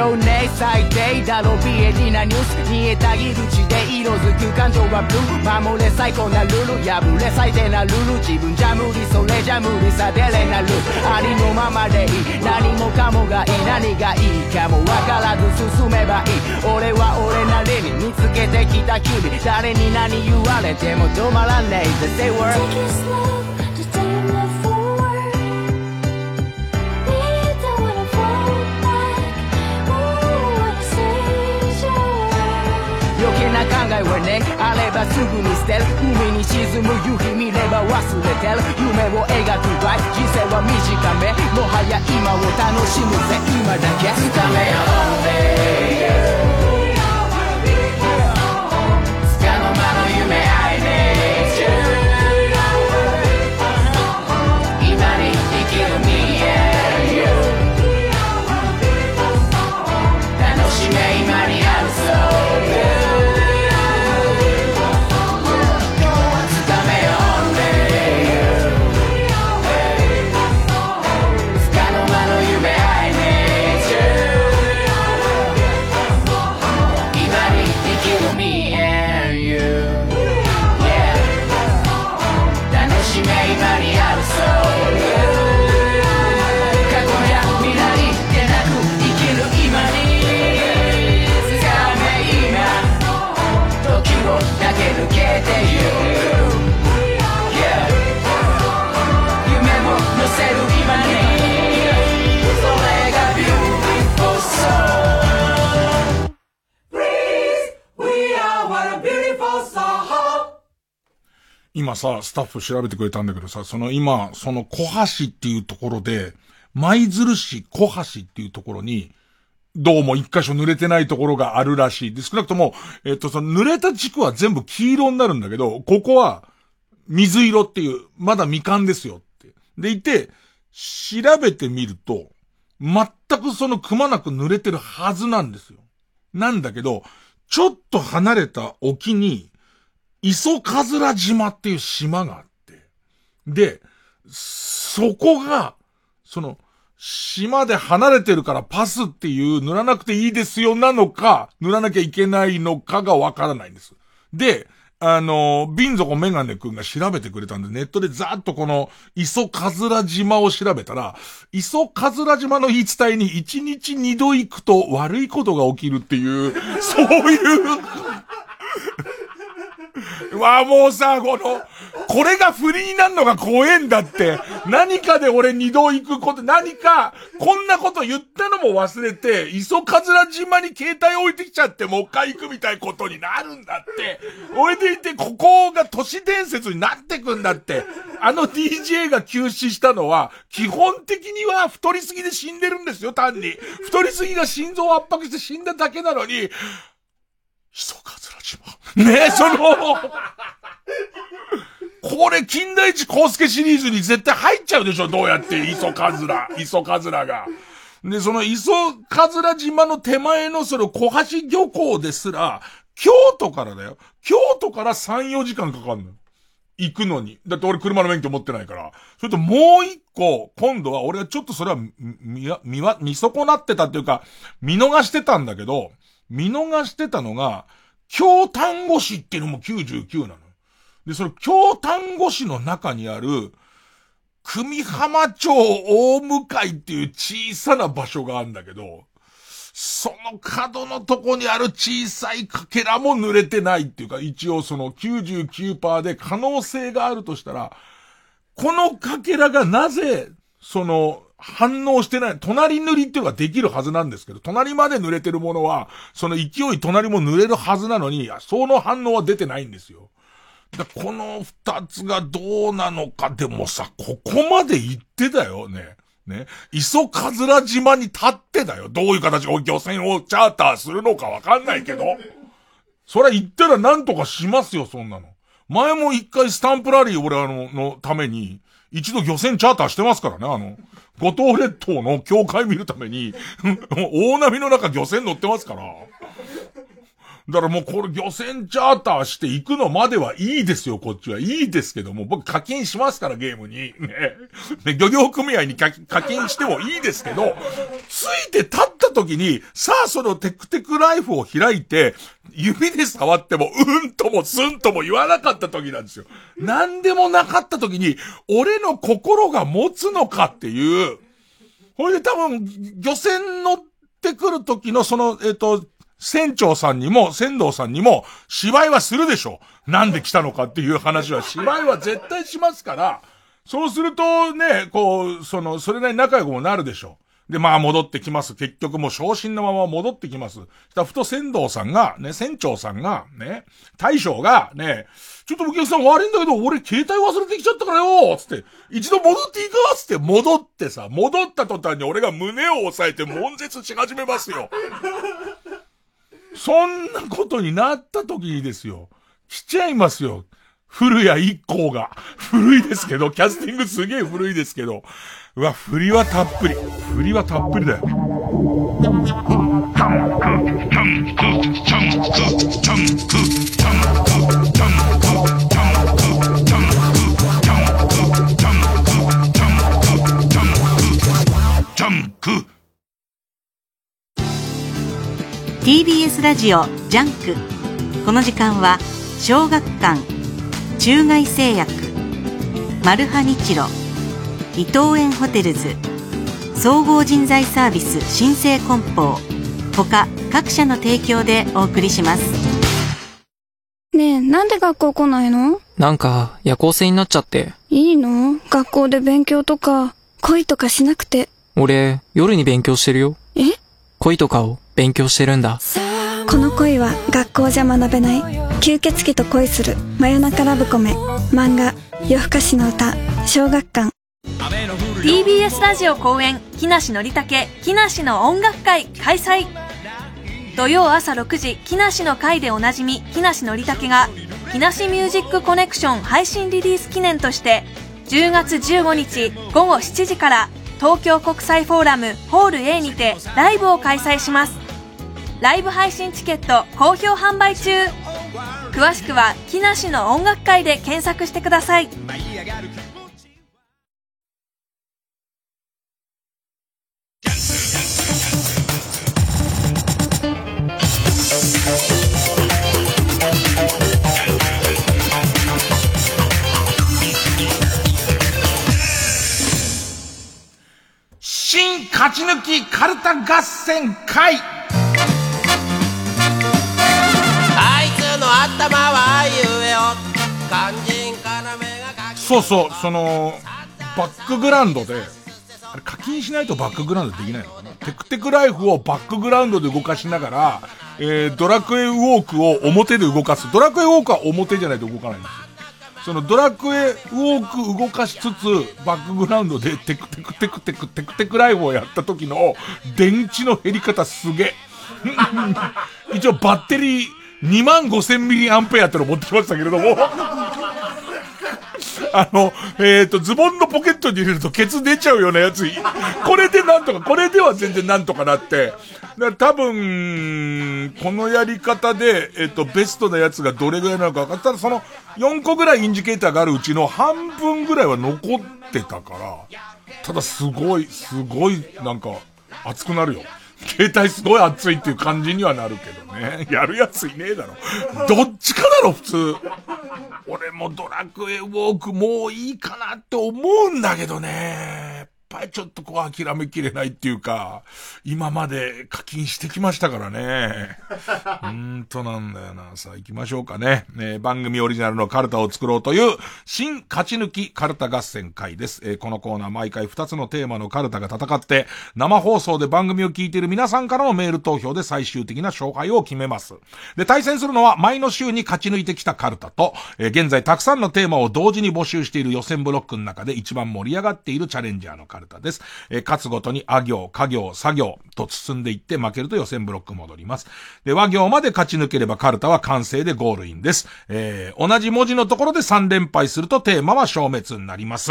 Speaker 23: Yo ね最低だろビエリなニュース煮えたぎる血で色づく感情はブルー守れ最高なルール破れ最低なルール自分じゃ無理それじゃ無理さデレなルールありのままでいい何もかもがいい何がいいかもわからず進めばいい俺は俺なりに見つけてきた君誰に何言われても止まらねえぜ Say word「考えはねあればすぐに捨てる。海に沈む夕日見れば忘れてる。夢を描く場合人生は短め。もはや今を楽しむぜ。今だけ。つかめよ
Speaker 1: スタッフ調べてくれたんだけどさ、その今、その小橋っていうところで、舞鶴市小橋っていうところに、どうも一箇所濡れてないところがあるらしい。で、少なくとも、えっと、その濡れた地区は全部黄色になるんだけど、ここは水色っていう、まだ未完ですよって。でいて、調べてみると、全くそのくまなく濡れてるはずなんですよ。なんだけど、ちょっと離れた沖に、磯かずら島っていう島があって、で、そこが、その、島で離れてるからパスっていう塗らなくていいですよなのか、塗らなきゃいけないのかがわからないんです。で、あの、瓶底メガネくんが調べてくれたんで、ネットでざーっとこの、磯かずら島を調べたら、磯かずら島の言い伝えに1日2度行くと悪いことが起きるっていう、そういう、わ、もうさ、この、これが振りになるのが怖えんだって。何かで俺二度行くこと、何か、こんなこと言ったのも忘れて、磯かずら島に携帯置いてきちゃって、もう一回行くみたいなことになるんだって。俺でいて、ここが都市伝説になってくんだって。あの DJ が休止したのは、基本的には太りすぎで死んでるんですよ、単に。太りすぎが心臓を圧迫して死んだだけなのに、磯かずら島。ねえ、その、これ、金田一光介シリーズに絶対入っちゃうでしょどうやって、磯かずら、磯かずらが。で、その磯かずら島の手前のその小橋漁港ですら、京都からだよ。京都から3、4時間かかるの。行くのに。だって俺車の免許持ってないから。それともう一個、今度は俺はちょっとそれは、み、みわ、みわ、見損なってたっていうか、見逃してたんだけど、見逃してたのが、京丹後市っていうのも99なの。で、その京丹後市の中にある、組浜町大向かいっていう小さな場所があるんだけど、その角のとこにある小さいかけらも濡れてないっていうか、一応その99%で可能性があるとしたら、このかけらがなぜ、その、反応してない。隣塗りっていうのができるはずなんですけど、隣まで濡れてるものは、その勢い隣も濡れるはずなのに、その反応は出てないんですよ。だこの二つがどうなのか、でもさ、ここまで行ってたよね。ね。磯かずら島に立ってだよ。どういう形で漁船をチャーターするのかわかんないけど。それ行ったらなんとかしますよ、そんなの。前も一回スタンプラリー俺あの、のために、一度漁船チャーターしてますからね、あの、五島列島の境界見るために、大波の中漁船乗ってますから。だからもうこれ漁船チャーターして行くのまではいいですよ、こっちは。いいですけども、僕課金しますから、ゲームに。ね。ね漁業組合に課金してもいいですけど、ついて立った時に、さあそのテクテクライフを開いて、指で触っても、うんともすんとも言わなかった時なんですよ。なんでもなかった時に、俺の心が持つのかっていう。ほいで多分、漁船乗ってくる時のその、えっ、と、船長さんにも、船頭さんにも、芝居はするでしょ。なんで来たのかっていう話は、芝居は絶対しますから、そうするとね、こう、その、それなりに仲良くもなるでしょ。で、まあ戻ってきます。結局もう昇進のまま戻ってきます。したふと船頭さんが、ね、船長さんが、ね、大将が、ね、ちょっとお客さん悪いんだけど、俺携帯忘れてきちゃったからよつって、一度戻っていいかつって戻ってさ、戻った途端に俺が胸を押さえて悶絶し始めますよ。そんなことになった時にですよ。来ちゃいますよ。古谷一行が。古いですけど、キャスティングすげえ古いですけど。うわ、振りはたっぷり。振りはたっぷりだよ。
Speaker 3: TBS ラジオジャンクこの時間は小学館中外製薬マルハニチロ伊藤園ホテルズ総合人材サービス新生梱包他各社の提供でお送りします
Speaker 24: ねえ、なんで学校来ないの？
Speaker 18: なんか、夜行性になっちゃって。
Speaker 24: いいの？学校で勉強とか、恋とかしなくて。
Speaker 18: 俺、夜に勉強してるよ。
Speaker 24: え？
Speaker 18: 恋とかを勉強してるんだ。
Speaker 24: この恋は学校じゃ学べない。吸血鬼と恋する。真夜中ラブコメ。漫画、夜更かしの歌、小学館。
Speaker 12: TBS ラジオ公演。木梨憲武。木梨の音楽会。開催。土曜朝6時。木梨の会でおなじみ。木梨憲武が。木梨ミュージックコネクション配信リリース記念として。10月15日。午後7時から。東京国際フォーラム。ホール A にて。ライブを開催しますライブ配信チケット好評販売中。詳しくは木梨の音楽会で検索してください。
Speaker 1: 新勝ち抜きかるた合戦会。
Speaker 25: 頭はあいうえお肝心から目が
Speaker 1: そうそう、その、バックグラウンドで、あれ課金しないとバックグラウンドできないのかなテクテクライフをバックグラウンドで動かしながら、えー、ドラクエウォークを表で動かす。ドラクエウォークは表じゃないと動かないんですよ。そのドラクエウォーク動かしつつ、バックグラウンドでテクテクテクテクテクテクライフをやった時の電池の減り方すげえ。一応バッテリー2万5000ミリアンペアっての持ってきましたけれども。あの、えっ、と、ズボンのポケットに入れるとケツ出ちゃうようなやつ、これでなんとか、これでは全然なんとかなって、だ多分、このやり方で、えっ、と、ベストなやつがどれぐらいなのか分かったら、その、4個ぐらいインジケーターがあるうちの半分ぐらいは残ってたから、ただすごい、すごい、なんか、熱くなるよ。携帯すごい熱いっていう感じにはなるけどね。やるやついねえだろ。どっちかだろ、普通。俺もドラクエウォークもういいかなって思うんだけどね。ぱりちょっとこう諦めきれないっていうか、今まで課金してきましたからね。うーんとなんだよな。さあ行きましょうかね。ね番組オリジナルのカルタを作ろうという新勝ち抜きカルタ合戦会です。えーこのコーナー毎回2つのテーマのカルタが戦って、生放送で番組を聞いている皆さんからのメール投票で最終的な勝敗を決めます。で、対戦するのは前の週に勝ち抜いてきたカルタと、えー現在たくさんのテーマを同時に募集している予選ブロックの中で一番盛り上がっているチャレンジャーのカルタです。えー勝つごとにあ行、家行、作業と進んでいって負けると予選ブロック戻ります。で、和行まで勝ち抜ければカルタは完成でゴールインです。えー同じ文字のところで3連敗するとテーマは消滅になります。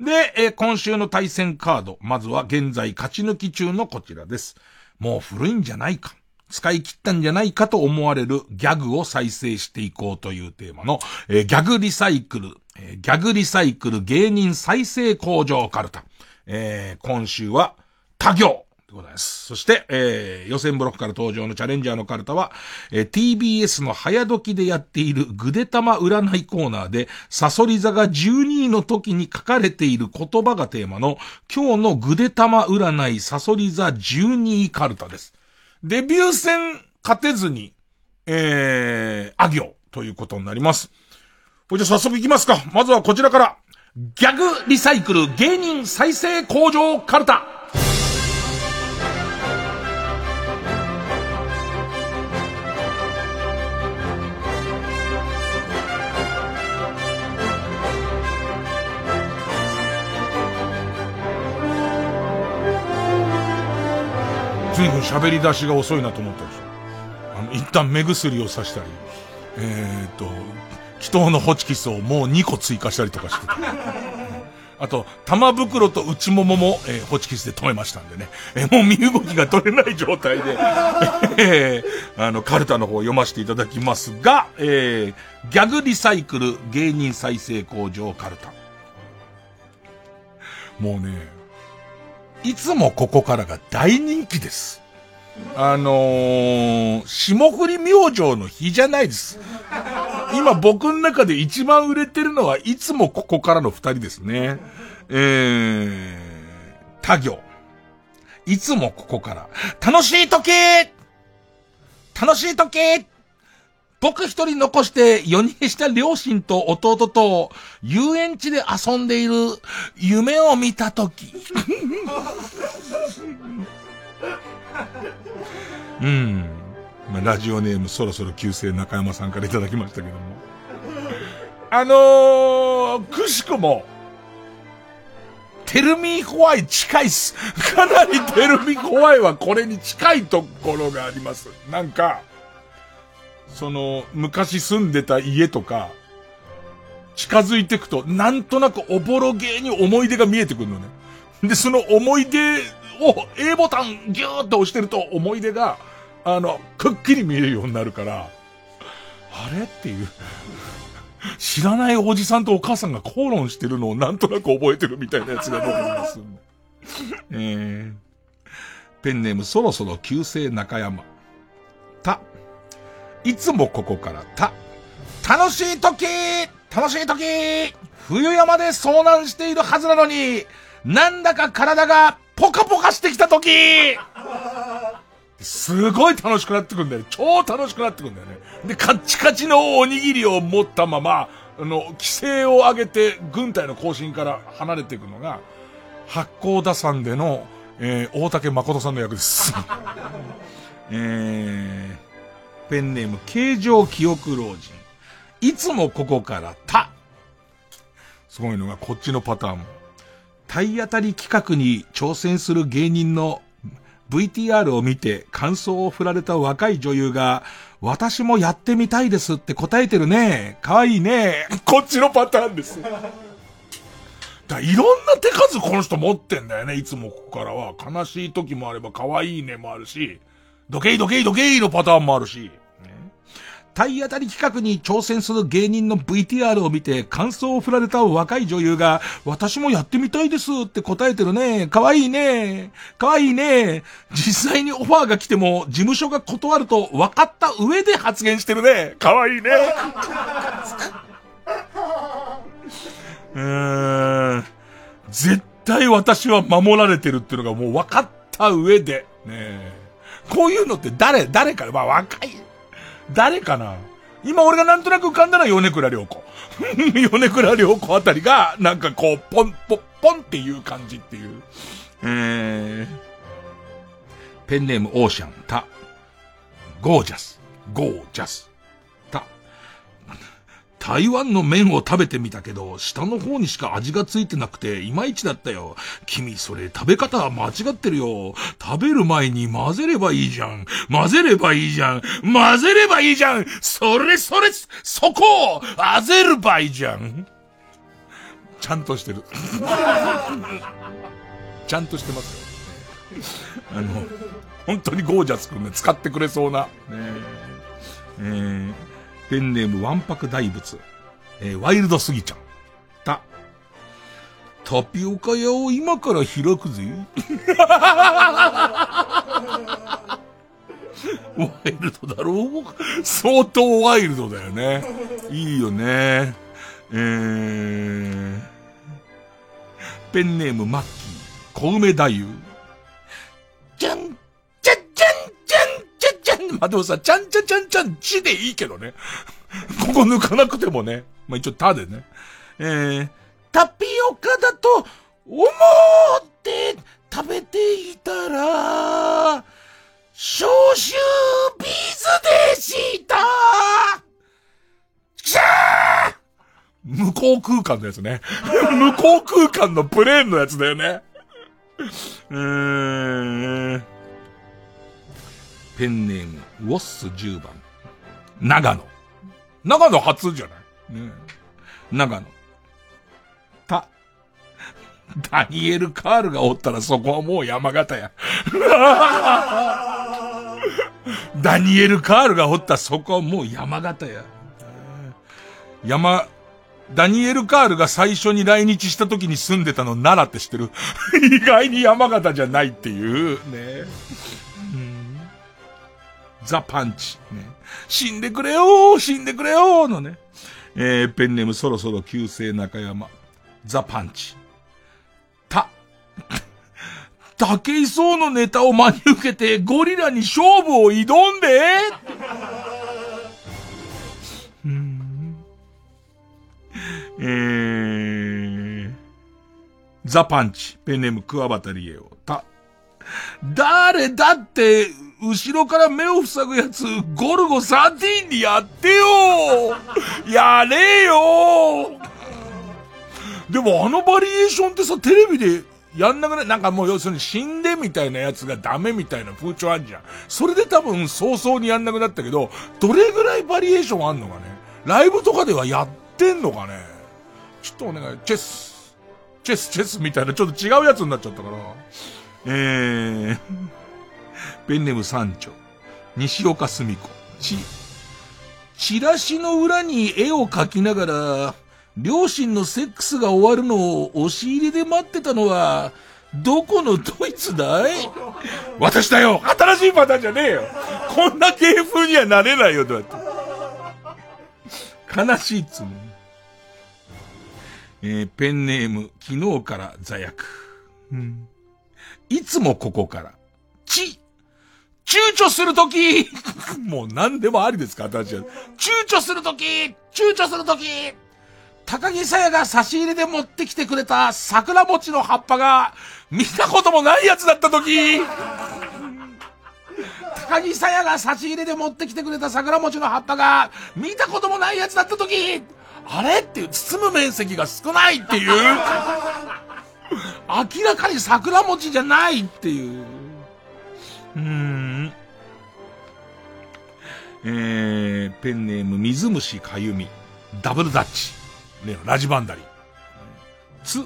Speaker 1: で、えー今週の対戦カード、まずは現在勝ち抜き中のこちらです。もう古いんじゃないか。使い切ったんじゃないかと思われるギャグを再生していこうというテーマの、えーギャグリサイクル、えーギャグリサイクル芸人再生工場カルタ。えー今週は、他行でございます。そして、えー予選ブロックから登場のチャレンジャーのカルタは、えー TBS の早時でやっているぐでたま占いコーナーで、サソリ座が12位の時に書かれている言葉がテーマの、今日のぐでたま占いサソリ座12位カルタです。デビュー戦勝てずに、えー、あ行ということになります。これじゃあ早速行きますか。まずはこちらから、ギャグリサイクル芸人再生工場カルタ。随分喋り出しが遅いなと思ったでしょ。あの、一旦目薬をさしたり、えーっと、祈祷のホチキスをもう2個追加したりとかしてた。あと、玉袋と内ももも、えーホチキスで止めましたんでね。えーもう身動きが取れない状態で、えーあの、カルタの方を読ませていただきますが、えーギャグリサイクル芸人再生工場カルタ。もうね、いつもここからが大人気です。あのー、霜降り明星の日じゃないです。今僕の中で一番売れてるのはいつもここからの二人ですね。えー、他行。いつもここから。楽しい時楽しい時僕一人残して4人した両親と弟と遊園地で遊んでいる夢を見た時。うん。まあ、ラジオネームそろそろ旧姓中山さんからいただきましたけども。あのー、くしくも、テルミーホワイ近いっす。かなりテルミーホワイはこれに近いところがあります。なんか、その、昔住んでた家とか、近づいてくと、なんとなくおぼろげに思い出が見えてくるのね。で、その思い出を A ボタンギューッと押してると思い出が、あの、くっきり見えるようになるから、あれ？っていう。知らないおじさんとお母さんが口論してるのをなんとなく覚えてるみたいなやつが僕にます。えー、ペンネームそろそろ旧姓中山。た。いつもここからた。楽しい時楽しい時冬山で遭難しているはずなのに、なんだか体がポカポカしてきた時すごい楽しくなってくんだよ。超楽しくなってくんだよね。で、カッチカチのおにぎりを持ったまま、あの、規制を上げて軍隊の行進から離れていくのが、八甲田山での、えー、大竹誠さんの役です。えー、ペンネーム、形状記憶老人。いつもここから、た。すごいのが、こっちのパターン。体当たり企画に挑戦する芸人の VTR を見て感想を振られた若い女優が、私もやってみたいですって答えてるね。かわいいね。こっちのパターンです。だいろんな手数この人持ってんだよね。いつもここからは。悲しい時もあれば、可愛いねもあるし、ドケイドケイドケイのパターンもあるし。体当たり企画に挑戦する芸人の VTR を見て感想を振られた若い女優が、私もやってみたいですって答えてるね。かわいいね。かわいいね。実際にオファーが来ても、事務所が断ると分かった上で発言してるね。かわいいね。うーん。絶対私は守られてるっていうのがもう分かった上で。ねこういうのって誰、誰か、まあ若い。誰かな？今俺がなんとなく浮かんだのは米倉涼子。米倉涼子あたりが、なんかこう、ポン、ポン、ポンっていう感じっていう。えー、ペンネームオーシャン、タ。ゴージャス、ゴージャス、台湾の麺を食べてみたけど、下の方にしか味がついてなくて、いまいちだったよ。君、それ食べ方は間違ってるよ。食べる前に混ぜればいいじゃん。混ぜればいいじゃん。混ぜればいいじゃん。それそれ、そこ混ぜるばいいじゃん。ちゃんとしてる。ちゃんとしてますよ。あの、本当にゴージャスくんね、使ってくれそうな。ねえーペンネームわんぱく大仏。えー、ワイルドすぎちゃん。た。タピオカ屋を今から開くぜ。ワイルドだろう？相当ワイルドだよね。いいよね。えー、ペンネームマッキー、小梅太夫。じゃん、まあ、でもさ、ちゃんちゃちゃんちゃんちでいいけどね。ここ抜かなくてもね。まあ、一応たでね。えー、タピオカだと思って食べていたら、消臭ビーズでしたきゃー向こう空間のやつね。向こう空間のプレーンのやつだよね。うーん。ペンネーム、ウォッス10番。長野。長野初じゃない？ね長野。た、ダニエル・カールがおったらそこはもう山形や。ダニエル・カールがおったらそこはもう山形や。山、ダニエル・カールが最初に来日した時に住んでたの奈良って知ってる？意外に山形じゃないっていうね。ザ・パンチ。ね、死んでくれよー死んでくれよーのね。えー、ペンネームそろそろ旧姓中山。ザ・パンチ。た、竹井壮のネタを真に受けてゴリラに勝負を挑んでえー、ザ・パンチ。ペンネームクワバタリエオ。た、誰だって、後ろから目を塞ぐやつ、ゴルゴ13にやってよやれよでもあのバリエーションってさ、テレビでやんなくない？なんかもう要するに死んでみたいなやつがダメみたいな風潮あんじゃん。それで多分早々にやんなくなったけど、どれぐらいバリエーションあんのかね？ライブとかではやってんのかね？ちょっとお願い。チェス。チェス、チェスみたいなちょっと違うやつになっちゃったから。えー。ペンネーム三丁。西岡澄子。ち、チラシの裏に絵を描きながら、両親のセックスが終わるのを押し入りで待ってたのは、どこのドイツだい？私だよ新しいパターンじゃねえよこんな芸風にはなれないよ、どうやって。悲しいっつうの。えー、ペンネーム、昨日から座薬。うんいつもここから。ち、躊躇するとき もう何でもありですか私は。躊躇するとき躊躇するとき高木さやが差し入れで持ってきてくれた桜餅の葉っぱが見たこともないやつだったとき高木さやが差し入れで持ってきてくれた桜餅の葉っぱが見たこともないやつだったときあれっていう包む面積が少ないっていう。明らかに桜餅じゃないっていう。うん。えー、ペンネーム水虫かゆみ。ダブルダッチ。例のラジバンダリ。つ、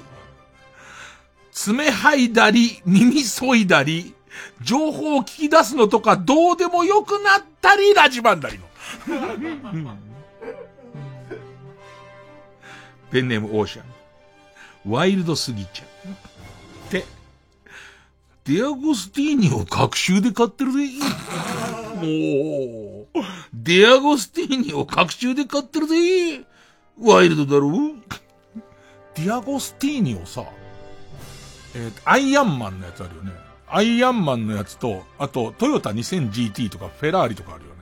Speaker 1: 爪剥いだり、耳削いだり、情報を聞き出すのとかどうでもよくなったり、ラジバンダリの。ペンネームオーシャン。ワイルドすぎちゃう。ディアゴスティーニを学習で買ってるぜ。もう、ディアゴスティーニを隔週で買ってるぜ。ワイルドだろディアゴスティーニをさ、えーアイアンマンのやつあるよね。アイアンマンのやつと、あと、トヨタ 2000GT とかフェラーリとかあるよ。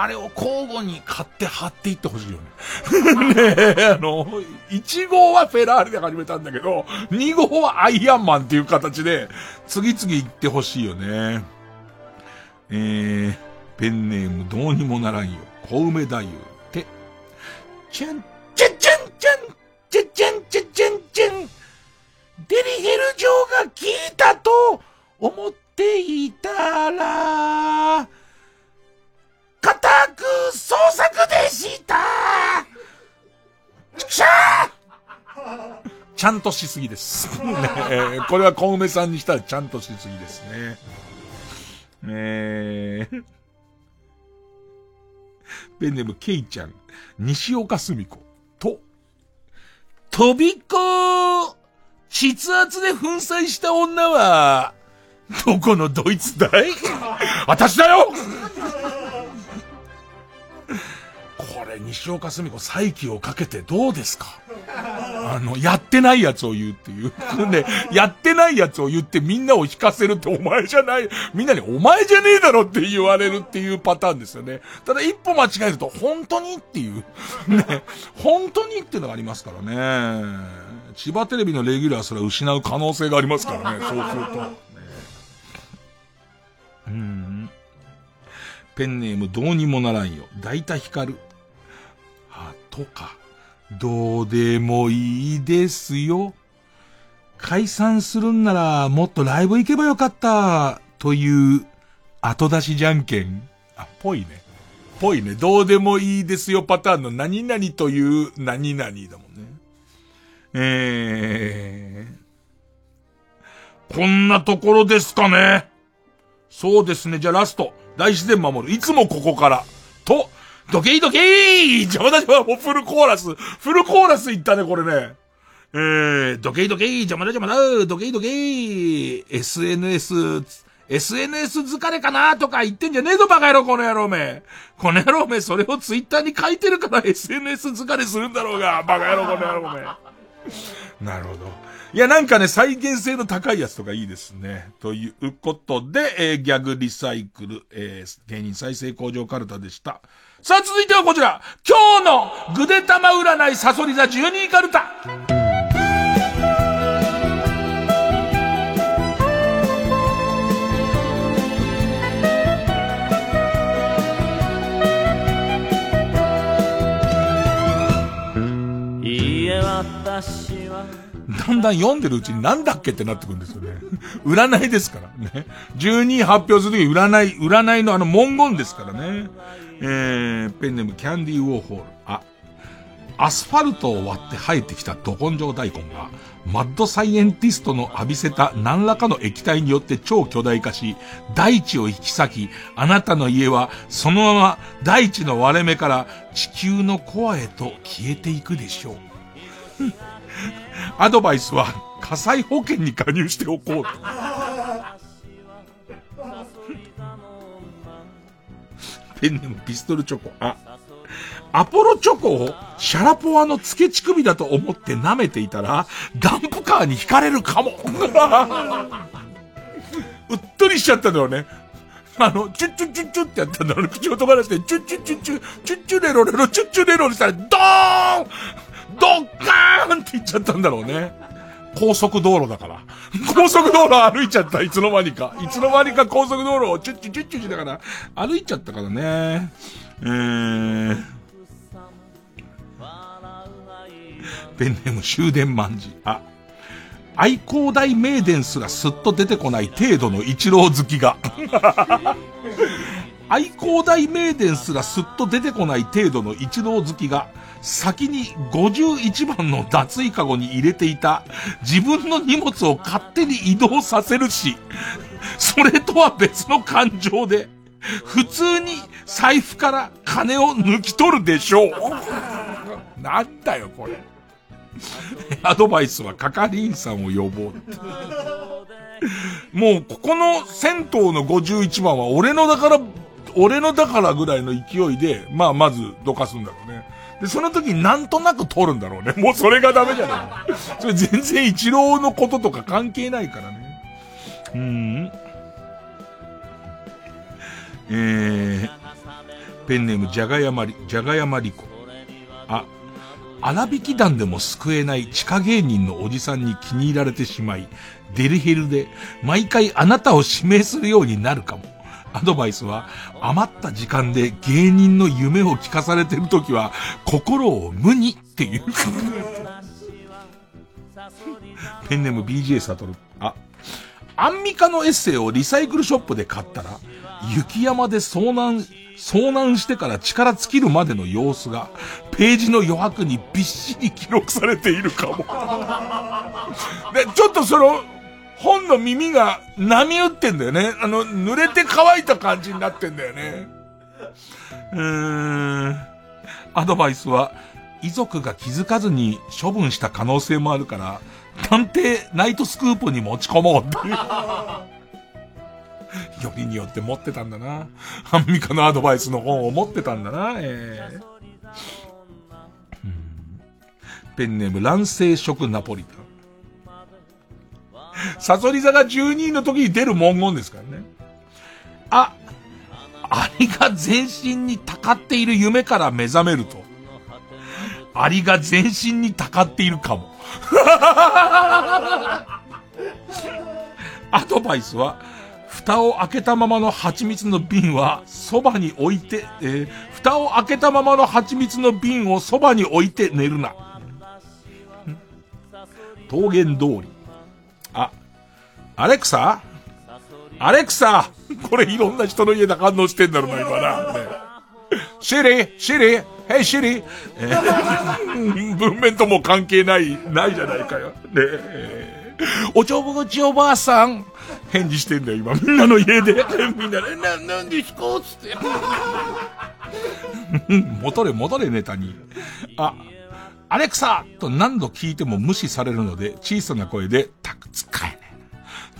Speaker 1: あれを交互に買って貼っていってほしいよね。ねえ、あの、1号はフェラーリで始めたんだけど、2号はアイアンマンっていう形で、次々行ってほしいよね。えー、ペンネームどうにもならんよ。小梅太夫って。ちゃん、ちゃんちゃんちゃん、ちゃんちゃんちゃんちゃんちゃん。デリヘル嬢が聞いたと思っていたら、固く捜索でした。ちくしゃーちゃんとしすぎです。ねこれは小梅さんにしたらちゃんとしすぎですね。えー、ペンネームケイちゃん、西岡澄子。と、飛び子筆圧で粉砕した女は、どこのドイツだい？私だよ！西岡澄子再起をかけてどうですか？あの、やってないやつを言うっていう。で、やってないやつを言ってみんなを引かせるってお前じゃない、みんなにお前じゃねえだろって言われるっていうパターンですよね。ただ一歩間違えると本当に？っていう。ね、本当に？っていうのがありますからね。千葉テレビのレギュラーすら失う可能性がありますからね、そうすると。ねうん。ペンネームどうにもならんよ。大体光る。とか。どうでもいいですよ。解散するんならもっとライブ行けばよかった。という後出しじゃんけん。あ、ぽいね。ぽいね。どうでもいいですよパターンの何々という何々だもんね。えー。こんなところですかね。そうですね。じゃあラスト。大自然守る。いつもここから。と、ドケイドケイ邪魔だ邪魔もうフルコーラス。フルコーラスいったね、これね。えー、ドケイドケイ邪魔だ邪魔だドケイドケイ SNS、SNS 疲れかなとか言ってんじゃねえぞ、バカ野郎、この野郎め。この野郎め、それをツイッターに書いてるから SNS 疲れするんだろうが、バカ野郎、この野郎め。なるほど。いや、なんかね、再現性の高いやつとかいいですね。ということで、えーギャグリサイクル、えー芸人再生工場カルタでした。さあ、続いてはこちら。今日のぐでたま占いサソリ座12カルタ。
Speaker 22: いいえ私は
Speaker 1: だんだん読んでるうちになんだっけってなってくるんですよね。占いですからね。12発表するとき占い、占いのあの文言ですからね。えー、ペンネームキャンディーウォーホール。あ、アスファルトを割って生えてきたど根性大根が、マッドサイエンティストの浴びせた何らかの液体によって超巨大化し、大地を引き裂き、あなたの家はそのまま大地の割れ目から地球のコアへと消えていくでしょう。アドバイスは火災保険に加入しておこうペンネームピストルチョコ。あ、アポロチョコをシャラポワの付け乳首だと思って舐めていたら、ダンプカーに引かれるかも。うっとりしちゃったんだろうね。あの、チュッチュッチュッチュってやったんだろうね。口を飛ばらして、チュッチュッチュッチュ、チュッチュレロレロ、チュッチュレロレしたら、ドーンドッカーンって言っちゃったんだろうね。高速道路だから。高速道路歩いちゃった、いつの間にか。いつの間にか高速道路をチュッチュチュッチュしながら歩いちゃったからね。えー。ペンネーム終電万事。あ、愛好大名電すらすっと出てこない程度の一郎好きが。愛好大名電すらすっと出てこない程度の一郎好きが、先に51番の脱衣カゴに入れていた自分の荷物を勝手に移動させるし、それとは別の感情で、普通に財布から金を抜き取るでしょう。なんだよ、これ。アドバイスは係員さんを呼ぼうって。もう、ここの銭湯の51番は俺のだから、俺のだからぐらいの勢いで、まあ、まずどかすんだろうね。で、その時なんとなく取るんだろうね。もうそれがダメじゃない。それ全然一郎のこととか関係ないからね。うーん。えー、ペンネームじゃがやまり、じゃがやまりこ。あ、荒引き団でも救えない地下芸人のおじさんに気に入られてしまい、デリヘルで毎回あなたを指名するようになるかも。アドバイスは、余った時間で芸人の夢を聞かされてるときは、心を無にっていう。ペンネーム BJ サトル。あ、アンミカのエッセイをリサイクルショップで買ったら、雪山で遭難、遭難してから力尽きるまでの様子が、ページの余白にびっしり記録されているかも。で、ちょっとその、本の耳が波打ってんだよね。あの、濡れて乾いた感じになってんだよね。うーん。アドバイスは、遺族が気づかずに処分した可能性もあるから、探偵ナイトスクープに持ち込もうっていう。よりによって持ってたんだな。アンミカのアドバイスの本を持ってたんだな、えーペンネーム乱世食ナポリタン。サソリ座が12位の時に出る文言ですからね。あ、アリが全身にたかっている夢から目覚めると、アリが全身にたかっているかも。アドバイスは、蓋を開けたままの蜂蜜の瓶はそばに置いて、えー蓋を開けたままの蜂蜜の瓶をそばに置いて寝るな。桃源通り。あ、アレクサアレクサこれいろんな人の家で反応してんだろうな、今な。ね、シリシリヘイシリ、ー文面とも関係ない、ないじゃないかよ。ねえおちょぼちおばあさん返事してんだよ、今。みんなの家で。みんなで、な、なんですか？つって。戻れ戻れネタに。あ、アレクサと何度聞いても無視されるので、小さな声で、たく使えね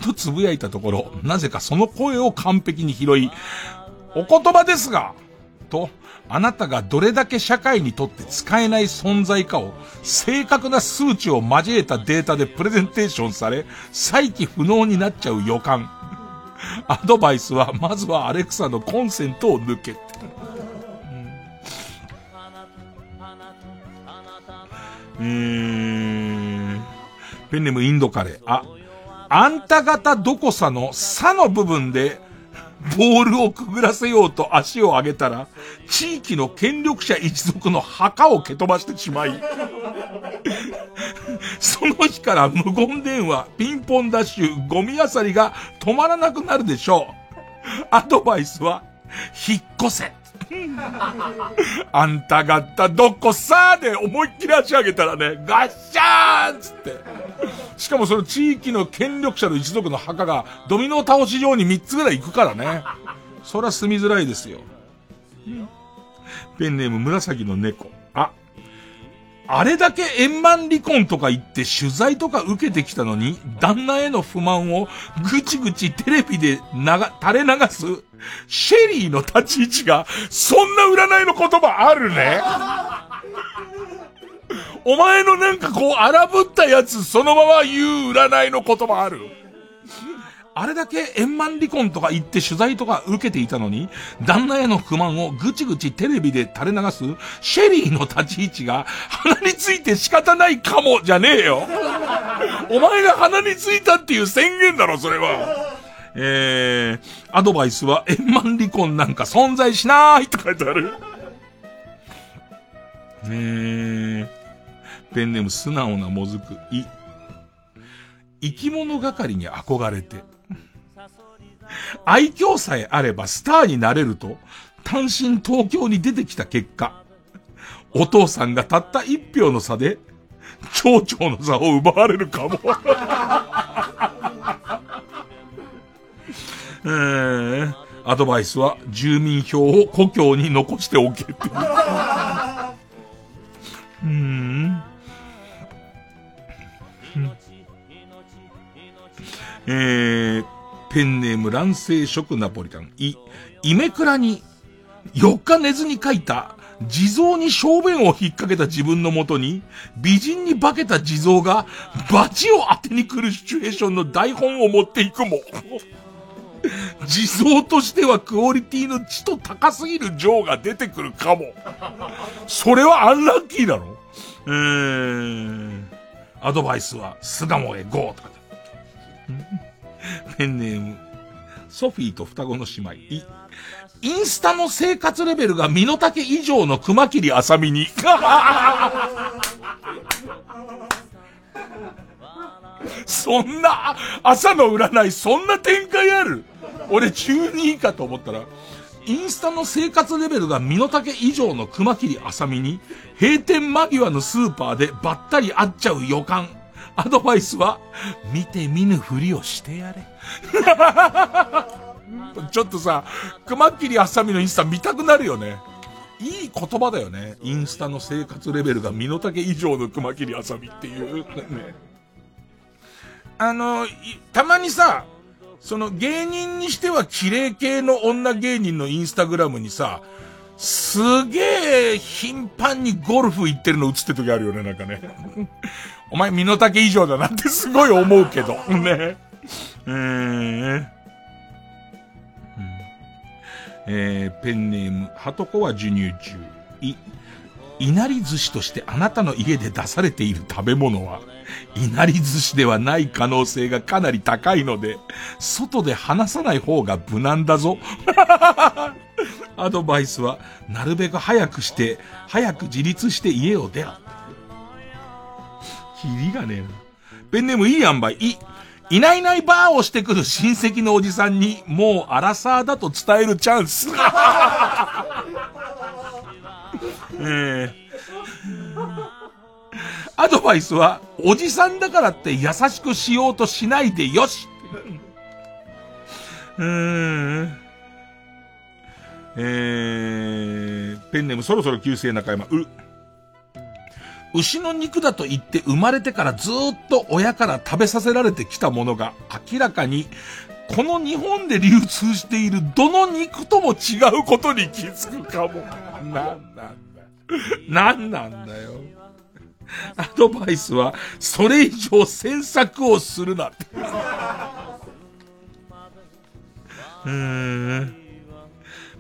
Speaker 1: え。とつぶやいたところ、なぜかその声を完璧に拾い、お言葉ですが、と、あなたがどれだけ社会にとって使えない存在かを正確な数値を交えたデータでプレゼンテーションされ、再起不能になっちゃう予感。アドバイスは、まずはアレクサのコンセントを抜けうーん。ペンネームインドカレー。あ、あんた方どこさのさの部分で、ボールをくぐらせようと足を上げたら、地域の権力者一族の墓を蹴飛ばしてしまい、その日から無言電話、ピンポンダッシュ、ゴミ漁りが止まらなくなるでしょう。アドバイスは、引っ越せ。あんたがたどこさーで思いっきり足上げたらね、ガッシャーンつって。しかもその地域の権力者の一族の墓がドミノ倒し状に3つぐらい行くからね。そら住みづらいですよ。ペンネーム紫の猫。あ、あれだけ円満離婚とか言って取材とか受けてきたのに、旦那への不満をぐちぐちテレビで流、垂れ流す、シェリーの立ち位置が、そんな占いの言葉あるね？お前のなんかこう荒ぶったやつそのまま言う占いの言葉ある？あれだけ円満離婚とか言って取材とか受けていたのに、旦那への不満をぐちぐちテレビで垂れ流すシェリーの立ち位置が鼻について仕方ないかもじゃねえよ。お前が鼻についたっていう宣言だろ、それは。えー、アドバイスは円満離婚なんか存在しないって書いてある。ねえ。ペンネーム素直なもずく、い。生き物係に憧れて。愛嬌さえあればスターになれると、単身東京に出てきた結果、お父さんがたった一票の差で、町長の座を奪われるかも。アドバイスは住民票を故郷に残しておけっていう。うん。えー、ペンネーム乱世食ナポリタン。い、イメクラに4日寝ずに書いた地蔵に小便を引っ掛けた自分のもとに、美人に化けた地蔵が罰を当てに来るシチュエーションの台本を持っていくも。地蔵としてはクオリティの血と高すぎるジョーが出てくるかも。それはアンラッキーだろえー、アドバイスは、巣鴨へ GO! とか。ペンネーム、ソフィーと双子の姉妹。インスタの生活レベルが身の丈以上の熊切あさみに。そんな、朝の占い、そんな展開ある？俺中2位かと思ったら、インスタの生活レベルが身の丈以上の熊切あさみに、閉店間際のスーパーでばったり会っちゃう予感。アドバイスは、見て見ぬふりをしてやれ。ちょっとさ、熊切あさみのインスタ見たくなるよね。いい言葉だよね。インスタの生活レベルが身の丈以上の熊切あさみっていう。ね。あの、たまにさ、その芸人にしては綺麗系の女芸人のインスタグラムにさ、すげえ頻繁にゴルフ行ってるの映ってる時あるよね、なんかね。お前身の丈以上だなってすごい思うけど、ね。えー、えー、ペンネーム、ハトコは授乳中。い、いなり寿司としてあなたの家で出されている食べ物は、いなり寿司ではない可能性がかなり高いので、外で話さない方が無難だぞ。アドバイスは、なるべく早くして、早く自立して家を出ろ。キリがねえな。ペンネームいい塩梅、い、いないいないバーをしてくる親戚のおじさんに、もうアラサーだと伝えるチャンス。えー、アドバイスは、おじさんだからって優しくしようとしないでよし。うーん。えー、ペンネームそろそろ旧姓中山、う、牛の肉だと言って生まれてからずっと親から食べさせられてきたものが明らかにこの日本で流通しているどの肉とも違うことに気づくかも。なんなんだ。なんなんだよ。アドバイスは、それ以上詮索をするなって。うーん。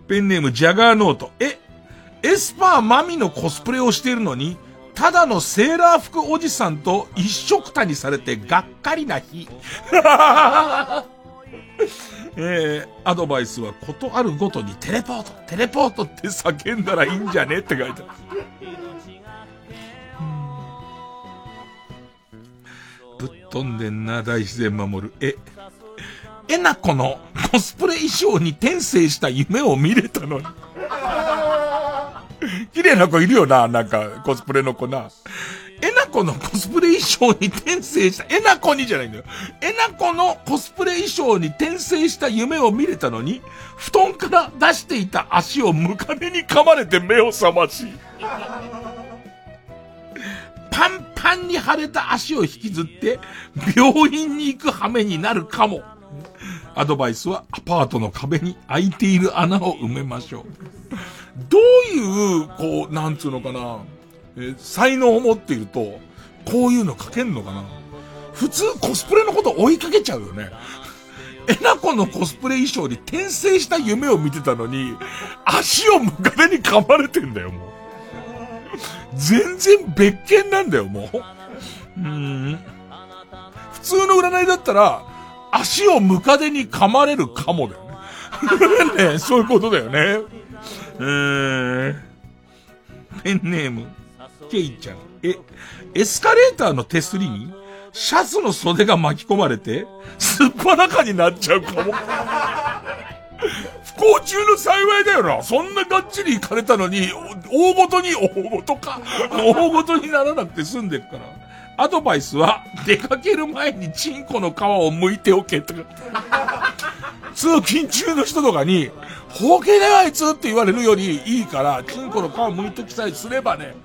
Speaker 1: ペンネームジャガーノート。え、エスパーマミのコスプレをしているのに、ただのセーラー服おじさんと一色たにされてがっかりな日。えー、アドバイスはことあるごとにテレポート、テレポートって叫んだらいいんじゃねって書いてある。ぶっ飛んでんな、大自然守る。え、えなこのコスプレ衣装に転生した夢を見れたのに。綺麗な子いるよな、なんか、コスプレの子な。えなこのコスプレ衣装に転生した、えなこにじゃないんだよ。えなこのコスプレ衣装に転生した夢を見れたのに、布団から出していた足をムカデに噛まれて目を覚まし、パンパンに腫れた足を引きずって、病院に行く羽目になるかも。アドバイスはアパートの壁に開いている穴を埋めましょう。どういう、こう、なんつうのかな、え才能を持っていると、こういうの書けんのかな普通コスプレのこと追いかけちゃうよね。えなこのコスプレ衣装に転生した夢を見てたのに、足をムカデに噛まれてんだよ、もう。全然別件なんだよ、もう。うん。普通の占いだったら、足をムカデに噛まれるかもだよね。ねそういうことだよね。うー。ペンネーム、ケイちゃん。え、エスカレーターの手すりに、シャツの袖が巻き込まれて、すっぱらかになっちゃうかも。不幸中の幸いだよな。そんながっちり行かれたのに、大ごとに、大ごとか、大ごとにならなくて済んでるから。アドバイスは、出かける前にチンコの皮を剥いておけとか。通勤中の人とかに、ほうけだよあいつって言われるよりいいから、チンコの皮剥いときさえすればね。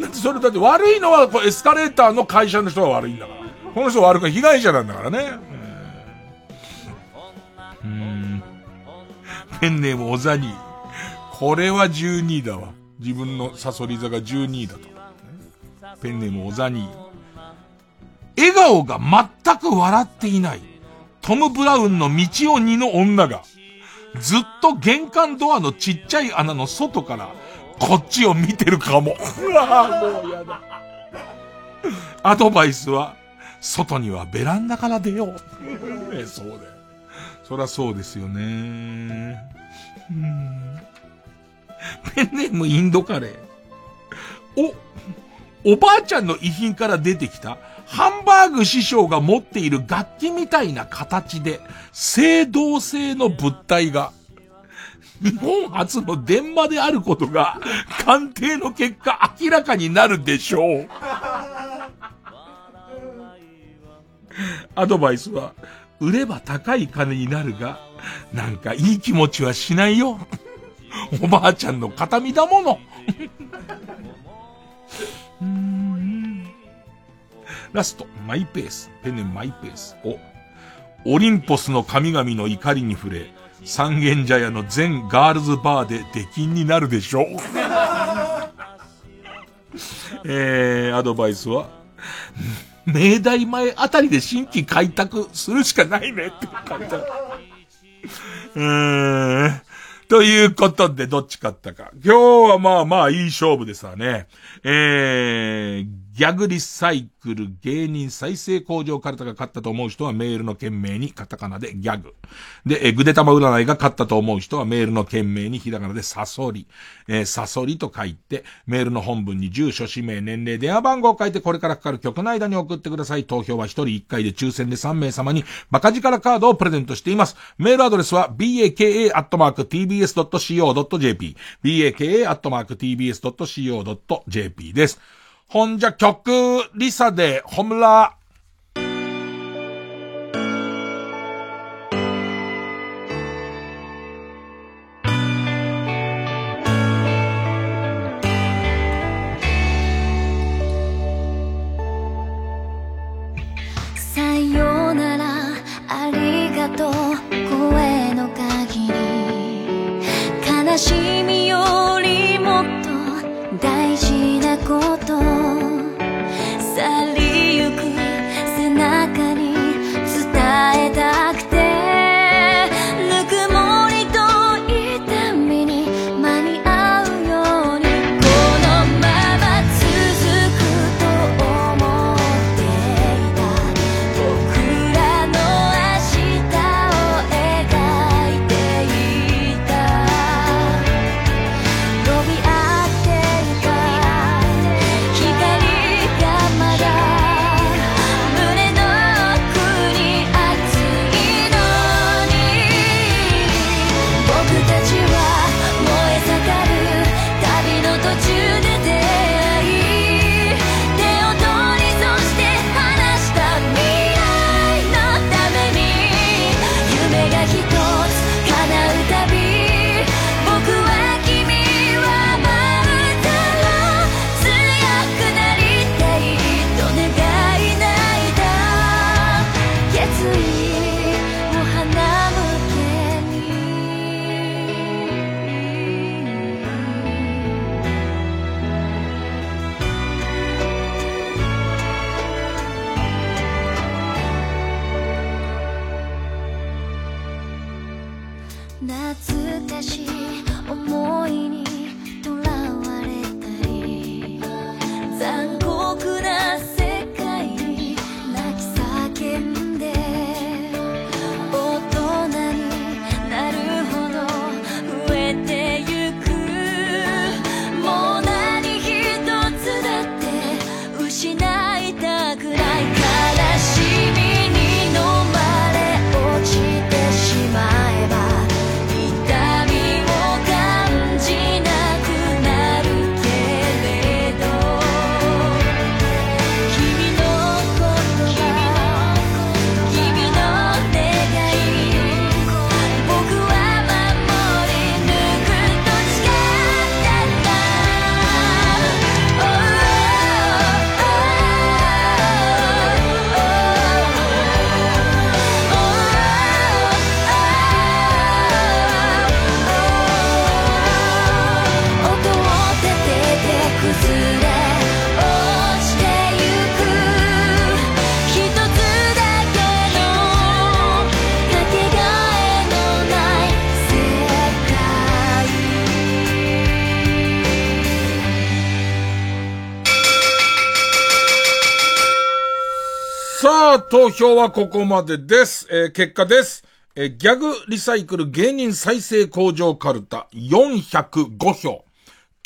Speaker 1: だってそれだって悪いのはこうエスカレーターの会社の人が悪いんだから。この人悪くない被害者なんだからね。うん。ペンネーム小ザニー。これは12位だわ。自分のサソリ座が12位だと。ペンネーム小ザニー。笑顔が全く笑っていない。トム・ブラウンの道鬼の女が、ずっと玄関ドアのちっちゃい穴の外から、こっちを見てるかも。うわぁ、もうやだ。アドバイスは、外にはベランダから出よう。ねそうだよ。そらそうですよね。うんペンネームインドカレー。お、おばあちゃんの遺品から出てきた、ハンバーグ師匠が持っている楽器みたいな形で、青銅製の物体が、日本初の電話であることが、鑑定の結果明らかになるでしょう。アドバイスは、売れば高い金になるが、なんかいい気持ちはしないよ。おばあちゃんの形見だもの。ラスト、マイペース。ペンネマイペース。お、オリンポスの神々の怒りに触れ、三軒茶屋の全ガールズバーで出禁になるでしょう。えー、アドバイスは、明大前あたりで新規開拓するしかないねって書いてある。うーん。ということで、どっち勝ったか。今日はまあまあいい勝負ですわね。えー、ギャグリサイクル芸人再生工場カルタが勝ったと思う人はメールの件名にカタカナでギャグ。で、え、ぐでたま占いが勝ったと思う人はメールの件名にひらがなでサソリ。えー、サソリと書いて、メールの本文に住所、氏名、年齢、電話番号を書いてこれからかかる曲の間に送ってください。投票は1人1回で抽選で3名様にバカ力カードをプレゼントしています。メールアドレスは baka.tbs.co.jp baka.tbs.co.jp です。ほんじゃ曲、リサで、ホムラ。
Speaker 9: あ、
Speaker 1: 投票はここまでです。えー結果です。えーギャグリサイクル芸人再生工場カルタ405票。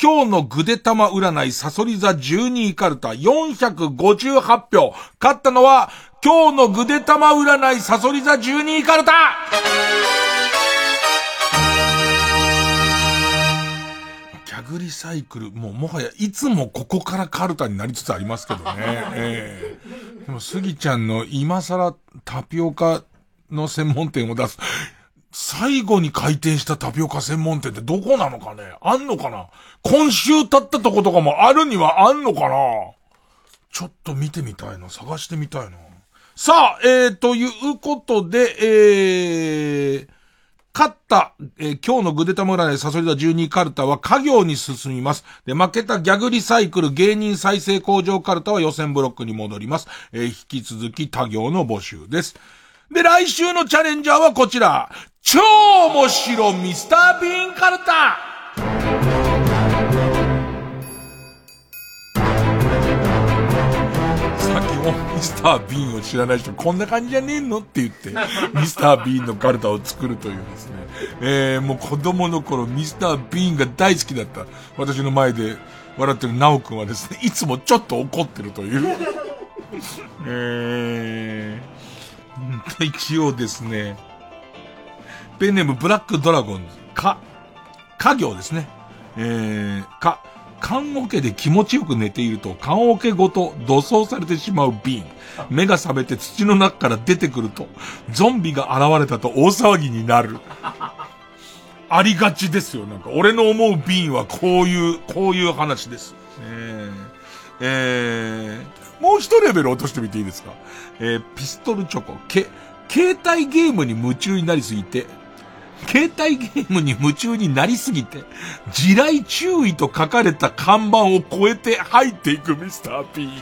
Speaker 1: 今日のぐでたま占いサソリ座12位カルタ458票。勝ったのは、今日のぐでたま占いサソリ座12位カルタグリサイクル、もうもはやいつもここからカルタになりつつありますけどね。ええでも、スギちゃんの今更タピオカの専門店を出す。最後に開店したタピオカ専門店ってどこなのかね？あんのかな？今週経ったとことかもあるにはあんのかな？ちょっと見てみたいな。探してみたいな。さあ、えー、ということで、えー、勝った、えー今日のグデタム占いサソリ座12カルタは家業に進みます。で、負けたギャグリサイクル芸人再生工場カルタは予選ブロックに戻ります。えー引き続き他業の募集です。で、来週のチャレンジャーはこちら。超面白ミスタービーンカルタミスター・ビーンを知らない人、こんな感じじゃねえの？って言って、ミスター・ビーンのカルタを作るというですね。えー、もう子供の頃、ミスター・ビーンが大好きだった。私の前で笑ってるナオくんはですね、いつもちょっと怒ってるという。えー、一応ですね、ペンネームブラックドラゴンズ、か、家業ですね。えー、か、棺桶で気持ちよく寝ていると、棺桶ごと土葬されてしまうビーン。目が覚めて土の中から出てくると、ゾンビが現れたと大騒ぎになる。ありがちですよ。なんか、俺の思うビーンはこういう、こういう話です。えー、えー、もう一レベル落としてみていいですか？えー、ピストルチョコ、け、携帯ゲームに夢中になりすぎて、携帯ゲームに夢中になりすぎて、地雷注意と書かれた看板を越えて入っていくミスター・ビーン。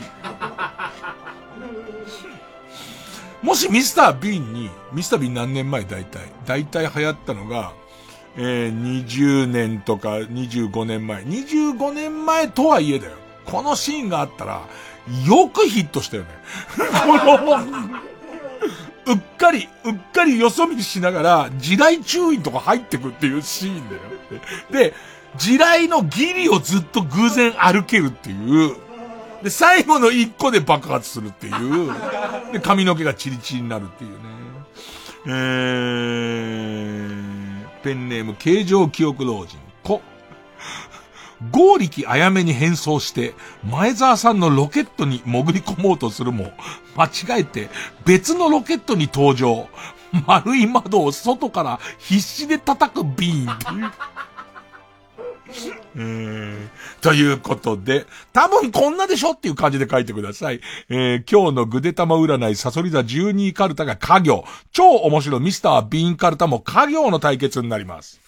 Speaker 1: もしミスター・ビーンに、ミスター・ビーン何年前大体、大体流行ったのが、えー、20年とか25年前。25年前とはいえだよ。このシーンがあったら、よくヒットしたよね。この、うっかり、うっかりよそ見しながら、地雷注意とか入ってくっていうシーンだよ。で、地雷のギリをずっと偶然歩けるっていう。で、最後の一個で爆発するっていう。で、髪の毛がチリチリになるっていうね。えー、ペンネーム、形状記憶老人、こ。合力あやめに変装して、前澤さんのロケットに潜り込もうとするも、間違えて別のロケットに登場。丸い窓を外から必死で叩くビーン。ということで、多分こんなでしょっていう感じで書いてください。えー今日のぐでたま占いサソリ座12カルタが家業。超面白いミスター・ビーンカルタも家業の対決になります。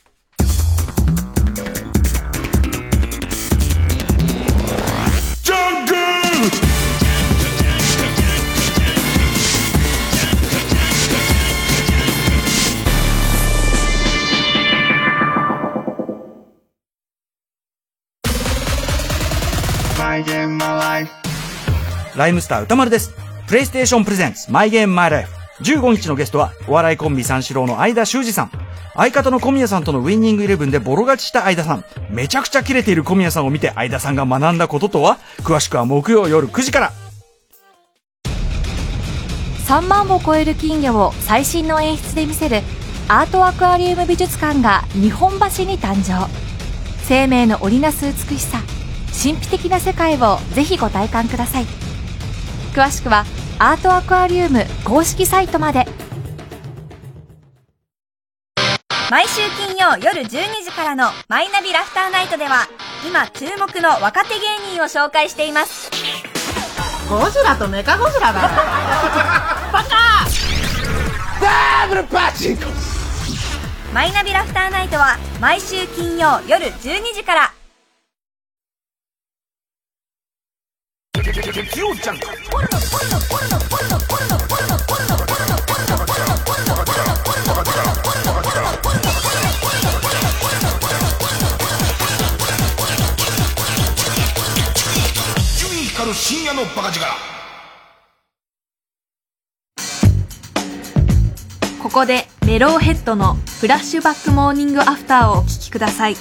Speaker 26: My Game My Life
Speaker 20: ライムスター歌丸です。プレイステーションプレゼンツ、マイゲームマイライフ。15日のゲストは、お笑いコンビ三四郎の相田修二さん。相方の小宮さんとのウィンニングイレブンでボロ勝ちした相田さん。めちゃくちゃキレている小宮さんを見て、相田さんが学んだこととは？詳しくは木曜夜9時から。
Speaker 17: 3万を超える金魚を最新の演出で見せるアートアクアリウム美術館が日本橋に誕生生命の織りなす美しさ神秘的な世界をぜひご体感ください。詳しくはアートアクアリウム公式サイトまで。
Speaker 27: 毎週金曜夜12時からの「マイナビラフターナイト」では今注目の若手芸人を紹介しています。
Speaker 28: ゴジラとメカゴジラだ。バカ！ダブルパチンコ
Speaker 27: マイナビラフターナイトは毎週金曜夜12時から
Speaker 1: 深夜のバカ力
Speaker 12: ここでメローヘッドのフラッシュバックモーニングアフターをお聴きください。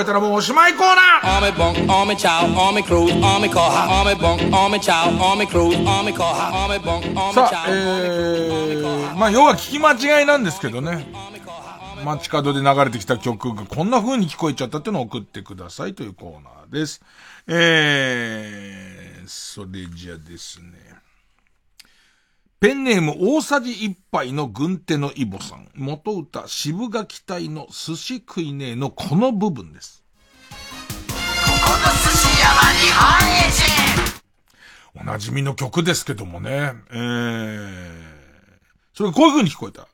Speaker 1: えたらもうおしまいコーナーさ.あ、えー、まあ要は聞き間違いなんですけどね。街角で流れてきた曲がこんな風に聞こえちゃったっていうのを送ってくださいというコーナーです。えー、それじゃですね。ペンネーム大さじ一杯の軍手のイボさん。元歌渋垣隊の寿司食いねえのこの部分です。おなじみの曲ですけどもね。えー、それがこういう風に聞こえた。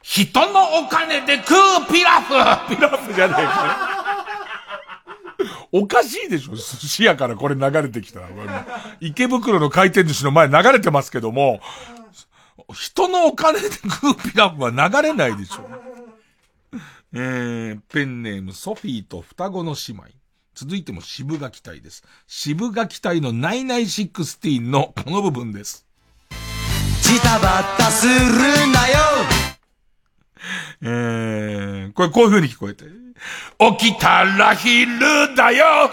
Speaker 1: 人のお金で食うピラフ ピラフじゃないか。おかしいでしょ寿司屋からこれ流れてきたら。池袋の回転寿司の前流れてますけども、人のお金で食うピラフは流れないでしょ。えー、ペンネームソフィーと双子の姉妹。続いてもシブがき隊です。シブがき隊のナイナイシックスティーンのこの部分です。
Speaker 29: ジタバタするなよ
Speaker 1: えー、これこういう風に聞こえて。起きたら昼だよ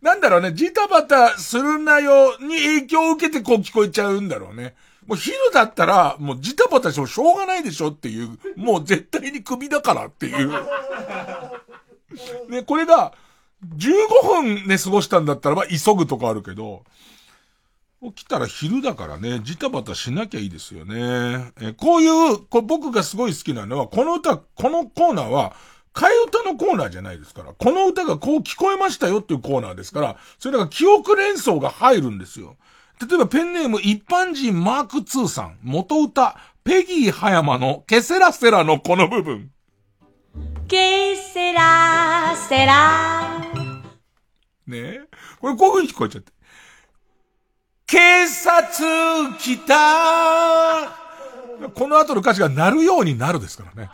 Speaker 1: なんだろうね、ジタバタするなよに影響を受けてこう聞こえちゃうんだろうね。もう昼だったら、もうジタバタしてもしょうがないでしょっていう、もう絶対に首だからっていう。ね、これが、15分寝過ごしたんだったらば急ぐとかあるけど、起きたら昼だからね、ジタバタしなきゃいいですよね。えこういう、こ僕がすごい好きなのは、この歌、このコーナーは、替え歌のコーナーじゃないですから、この歌がこう聞こえましたよっていうコーナーですから、それだから記憶連想が入るんですよ。例えばペンネーム一般人マーク2さん、元歌、ペギー葉山のケセラセラのこの部分。
Speaker 26: ケセラセラ
Speaker 1: ねえ。これこういう風に聞こえちゃって。警察来たこの後の歌詞が鳴るようになるですからね。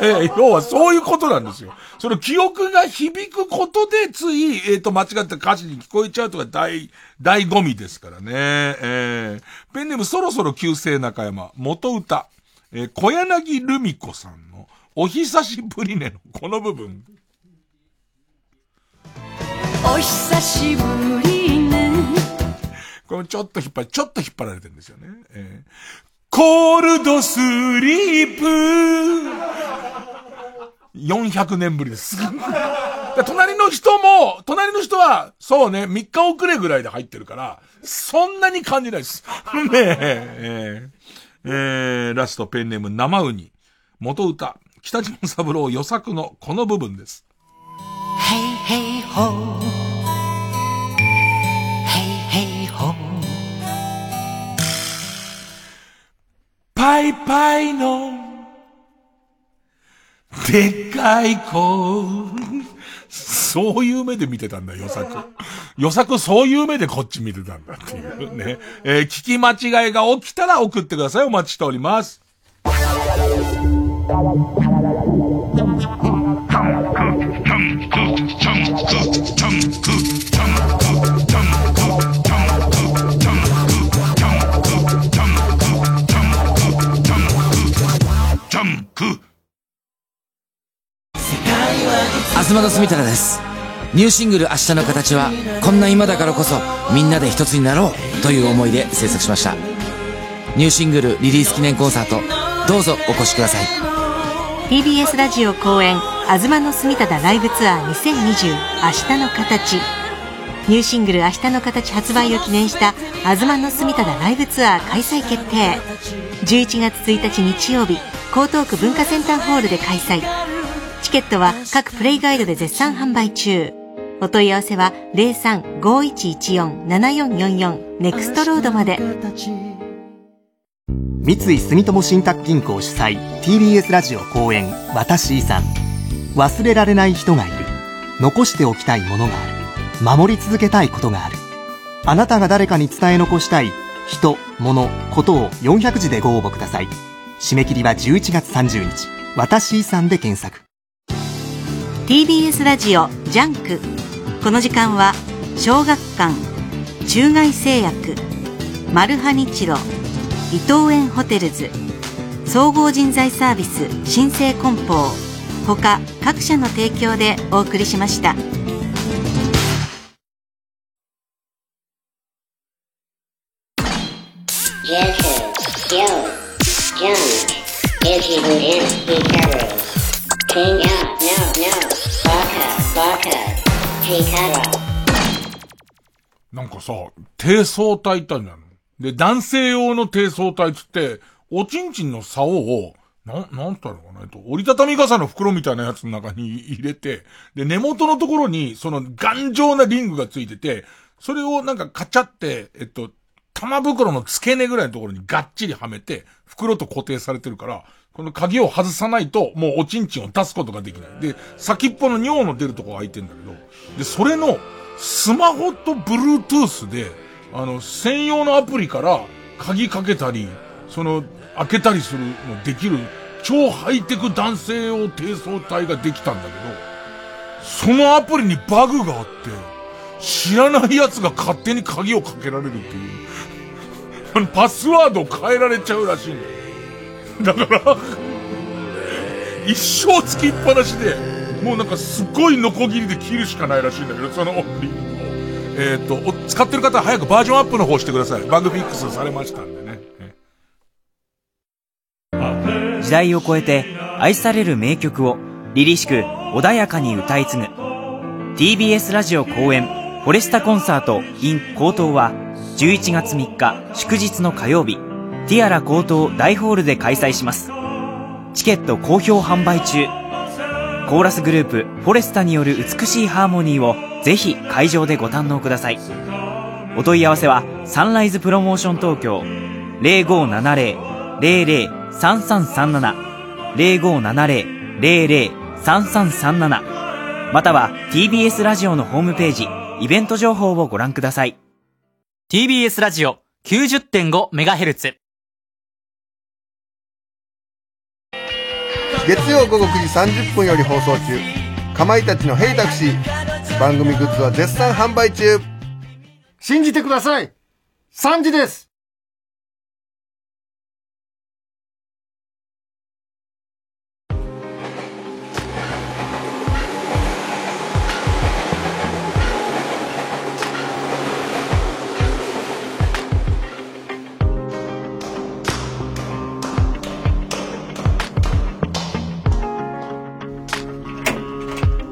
Speaker 1: ね要はそういうことなんですよ。その記憶が響くことでつい、えっ、と、間違った歌詞に聞こえちゃうとか大、大ゴミですからね。えー、ペンネームそろそろ旧姓中山、元歌、えー、小柳ルミ子さんの、お久しぶりねのこの部分。
Speaker 26: お久しぶりね
Speaker 1: これちょっと引っ張り、ちょっと引っ張られてるんですよね。えー、コールドスリープ400年ぶりです。隣の人も、隣の人は、そうね、3日遅れぐらいで入ってるから、そんなに感じないです。ねえ、えー、えー、ラストペンネーム生ウニ。元歌、北島三郎予作のこの部分です。
Speaker 29: Hey, hey, ho.
Speaker 1: パイパイの、でっかい子。そういう目で見てたんだ、予作。予作そういう目でこっち見てたんだっていうね。えー聞き間違いが起きたら送ってください。お待ちしております。
Speaker 30: 東田住太です。ニューシングル「明日の形」はこんな今だからこそみんなで一つになろうという思いで制作しました。ニューシングルリリース記念コンサートどうぞお越しください。
Speaker 3: TBS ラジオ公演「東の住忠ライブツアー2020明日の形」ニューシングル「明日の形」発売を記念した「東の住忠ライブツアー」開催決定。11月1日日曜日江東区文化センターホールで開催。チケットは各プレイガイドで絶賛販売中。お問い合わせは03-5114-7444ネクストロードまで。
Speaker 31: 三井住友信託銀行主催 TBS ラジオ公演「私遺産」忘れられない人がいる。残しておきたいものがある。守り続けたいことがある。あなたが誰かに伝え残したい。人、物、ことを400字でご応募ください。締め切りは11月30日「私遺産」で検索。
Speaker 3: TBS ラジオジャンクこの時間は小学館中外製薬マルハニチロ伊藤園ホテルズ総合人材サービス新生梱包他各社の提供でお送りしました。
Speaker 32: Junk, junk, itchy boot in, Hikaru. King
Speaker 1: なんかさ、低層体ってあるじゃん。で、男性用の低層体つって、おちんちんの竿を、なん、なんたのかなえっと、折りたたみ傘の袋みたいなやつの中に 入れて、で、根元のところに、その頑丈なリングがついてて、それをなんかカチャって、えっと、玉袋の付け根ぐらいのところにがっちりはめて、袋と固定されてるから、この鍵を外さないと、もうおちんちんを出すことができない。で、先っぽの尿の出るとこが開いてんだけど、で、それの、スマホと Bluetooth で、あの、専用のアプリから鍵かけたり、その、開けたりするのできる、超ハイテク男性用低層体ができたんだけど、そのアプリにバグがあって、知らない奴が勝手に鍵をかけられるっていう。あの、パスワードを変えられちゃうらしいんだよ。だから、一生つきっぱなしで、もうなんかすごいノコギリで切るしかないらしいんだけど、そのアプリを。えっ、と、使ってる方は早くバージョンアップの方してください。バグフィックスされましたんでね。
Speaker 33: 時代を超えて愛される名曲を凛々しく穏やかに歌い継ぐ TBS ラジオ公演フォレスタコンサート in 高等は11月3日祝日の火曜日ティアラ高等大ホールで開催しますチケット好評販売中コーラスグループフォレスタによる美しいハーモニーをぜひ会場でご堪能ください。お問い合わせはサンライズプロモーション東京0570 003337 0570-003337または TBS ラジオのホームページイベント情報をご覧ください。
Speaker 34: TBS ラジオ 90.5MHz
Speaker 35: 月曜午後9時30分より放送中かまいたちの「ヘイタクシー」番組グッズは絶賛販売中
Speaker 36: 信じてください !3 時です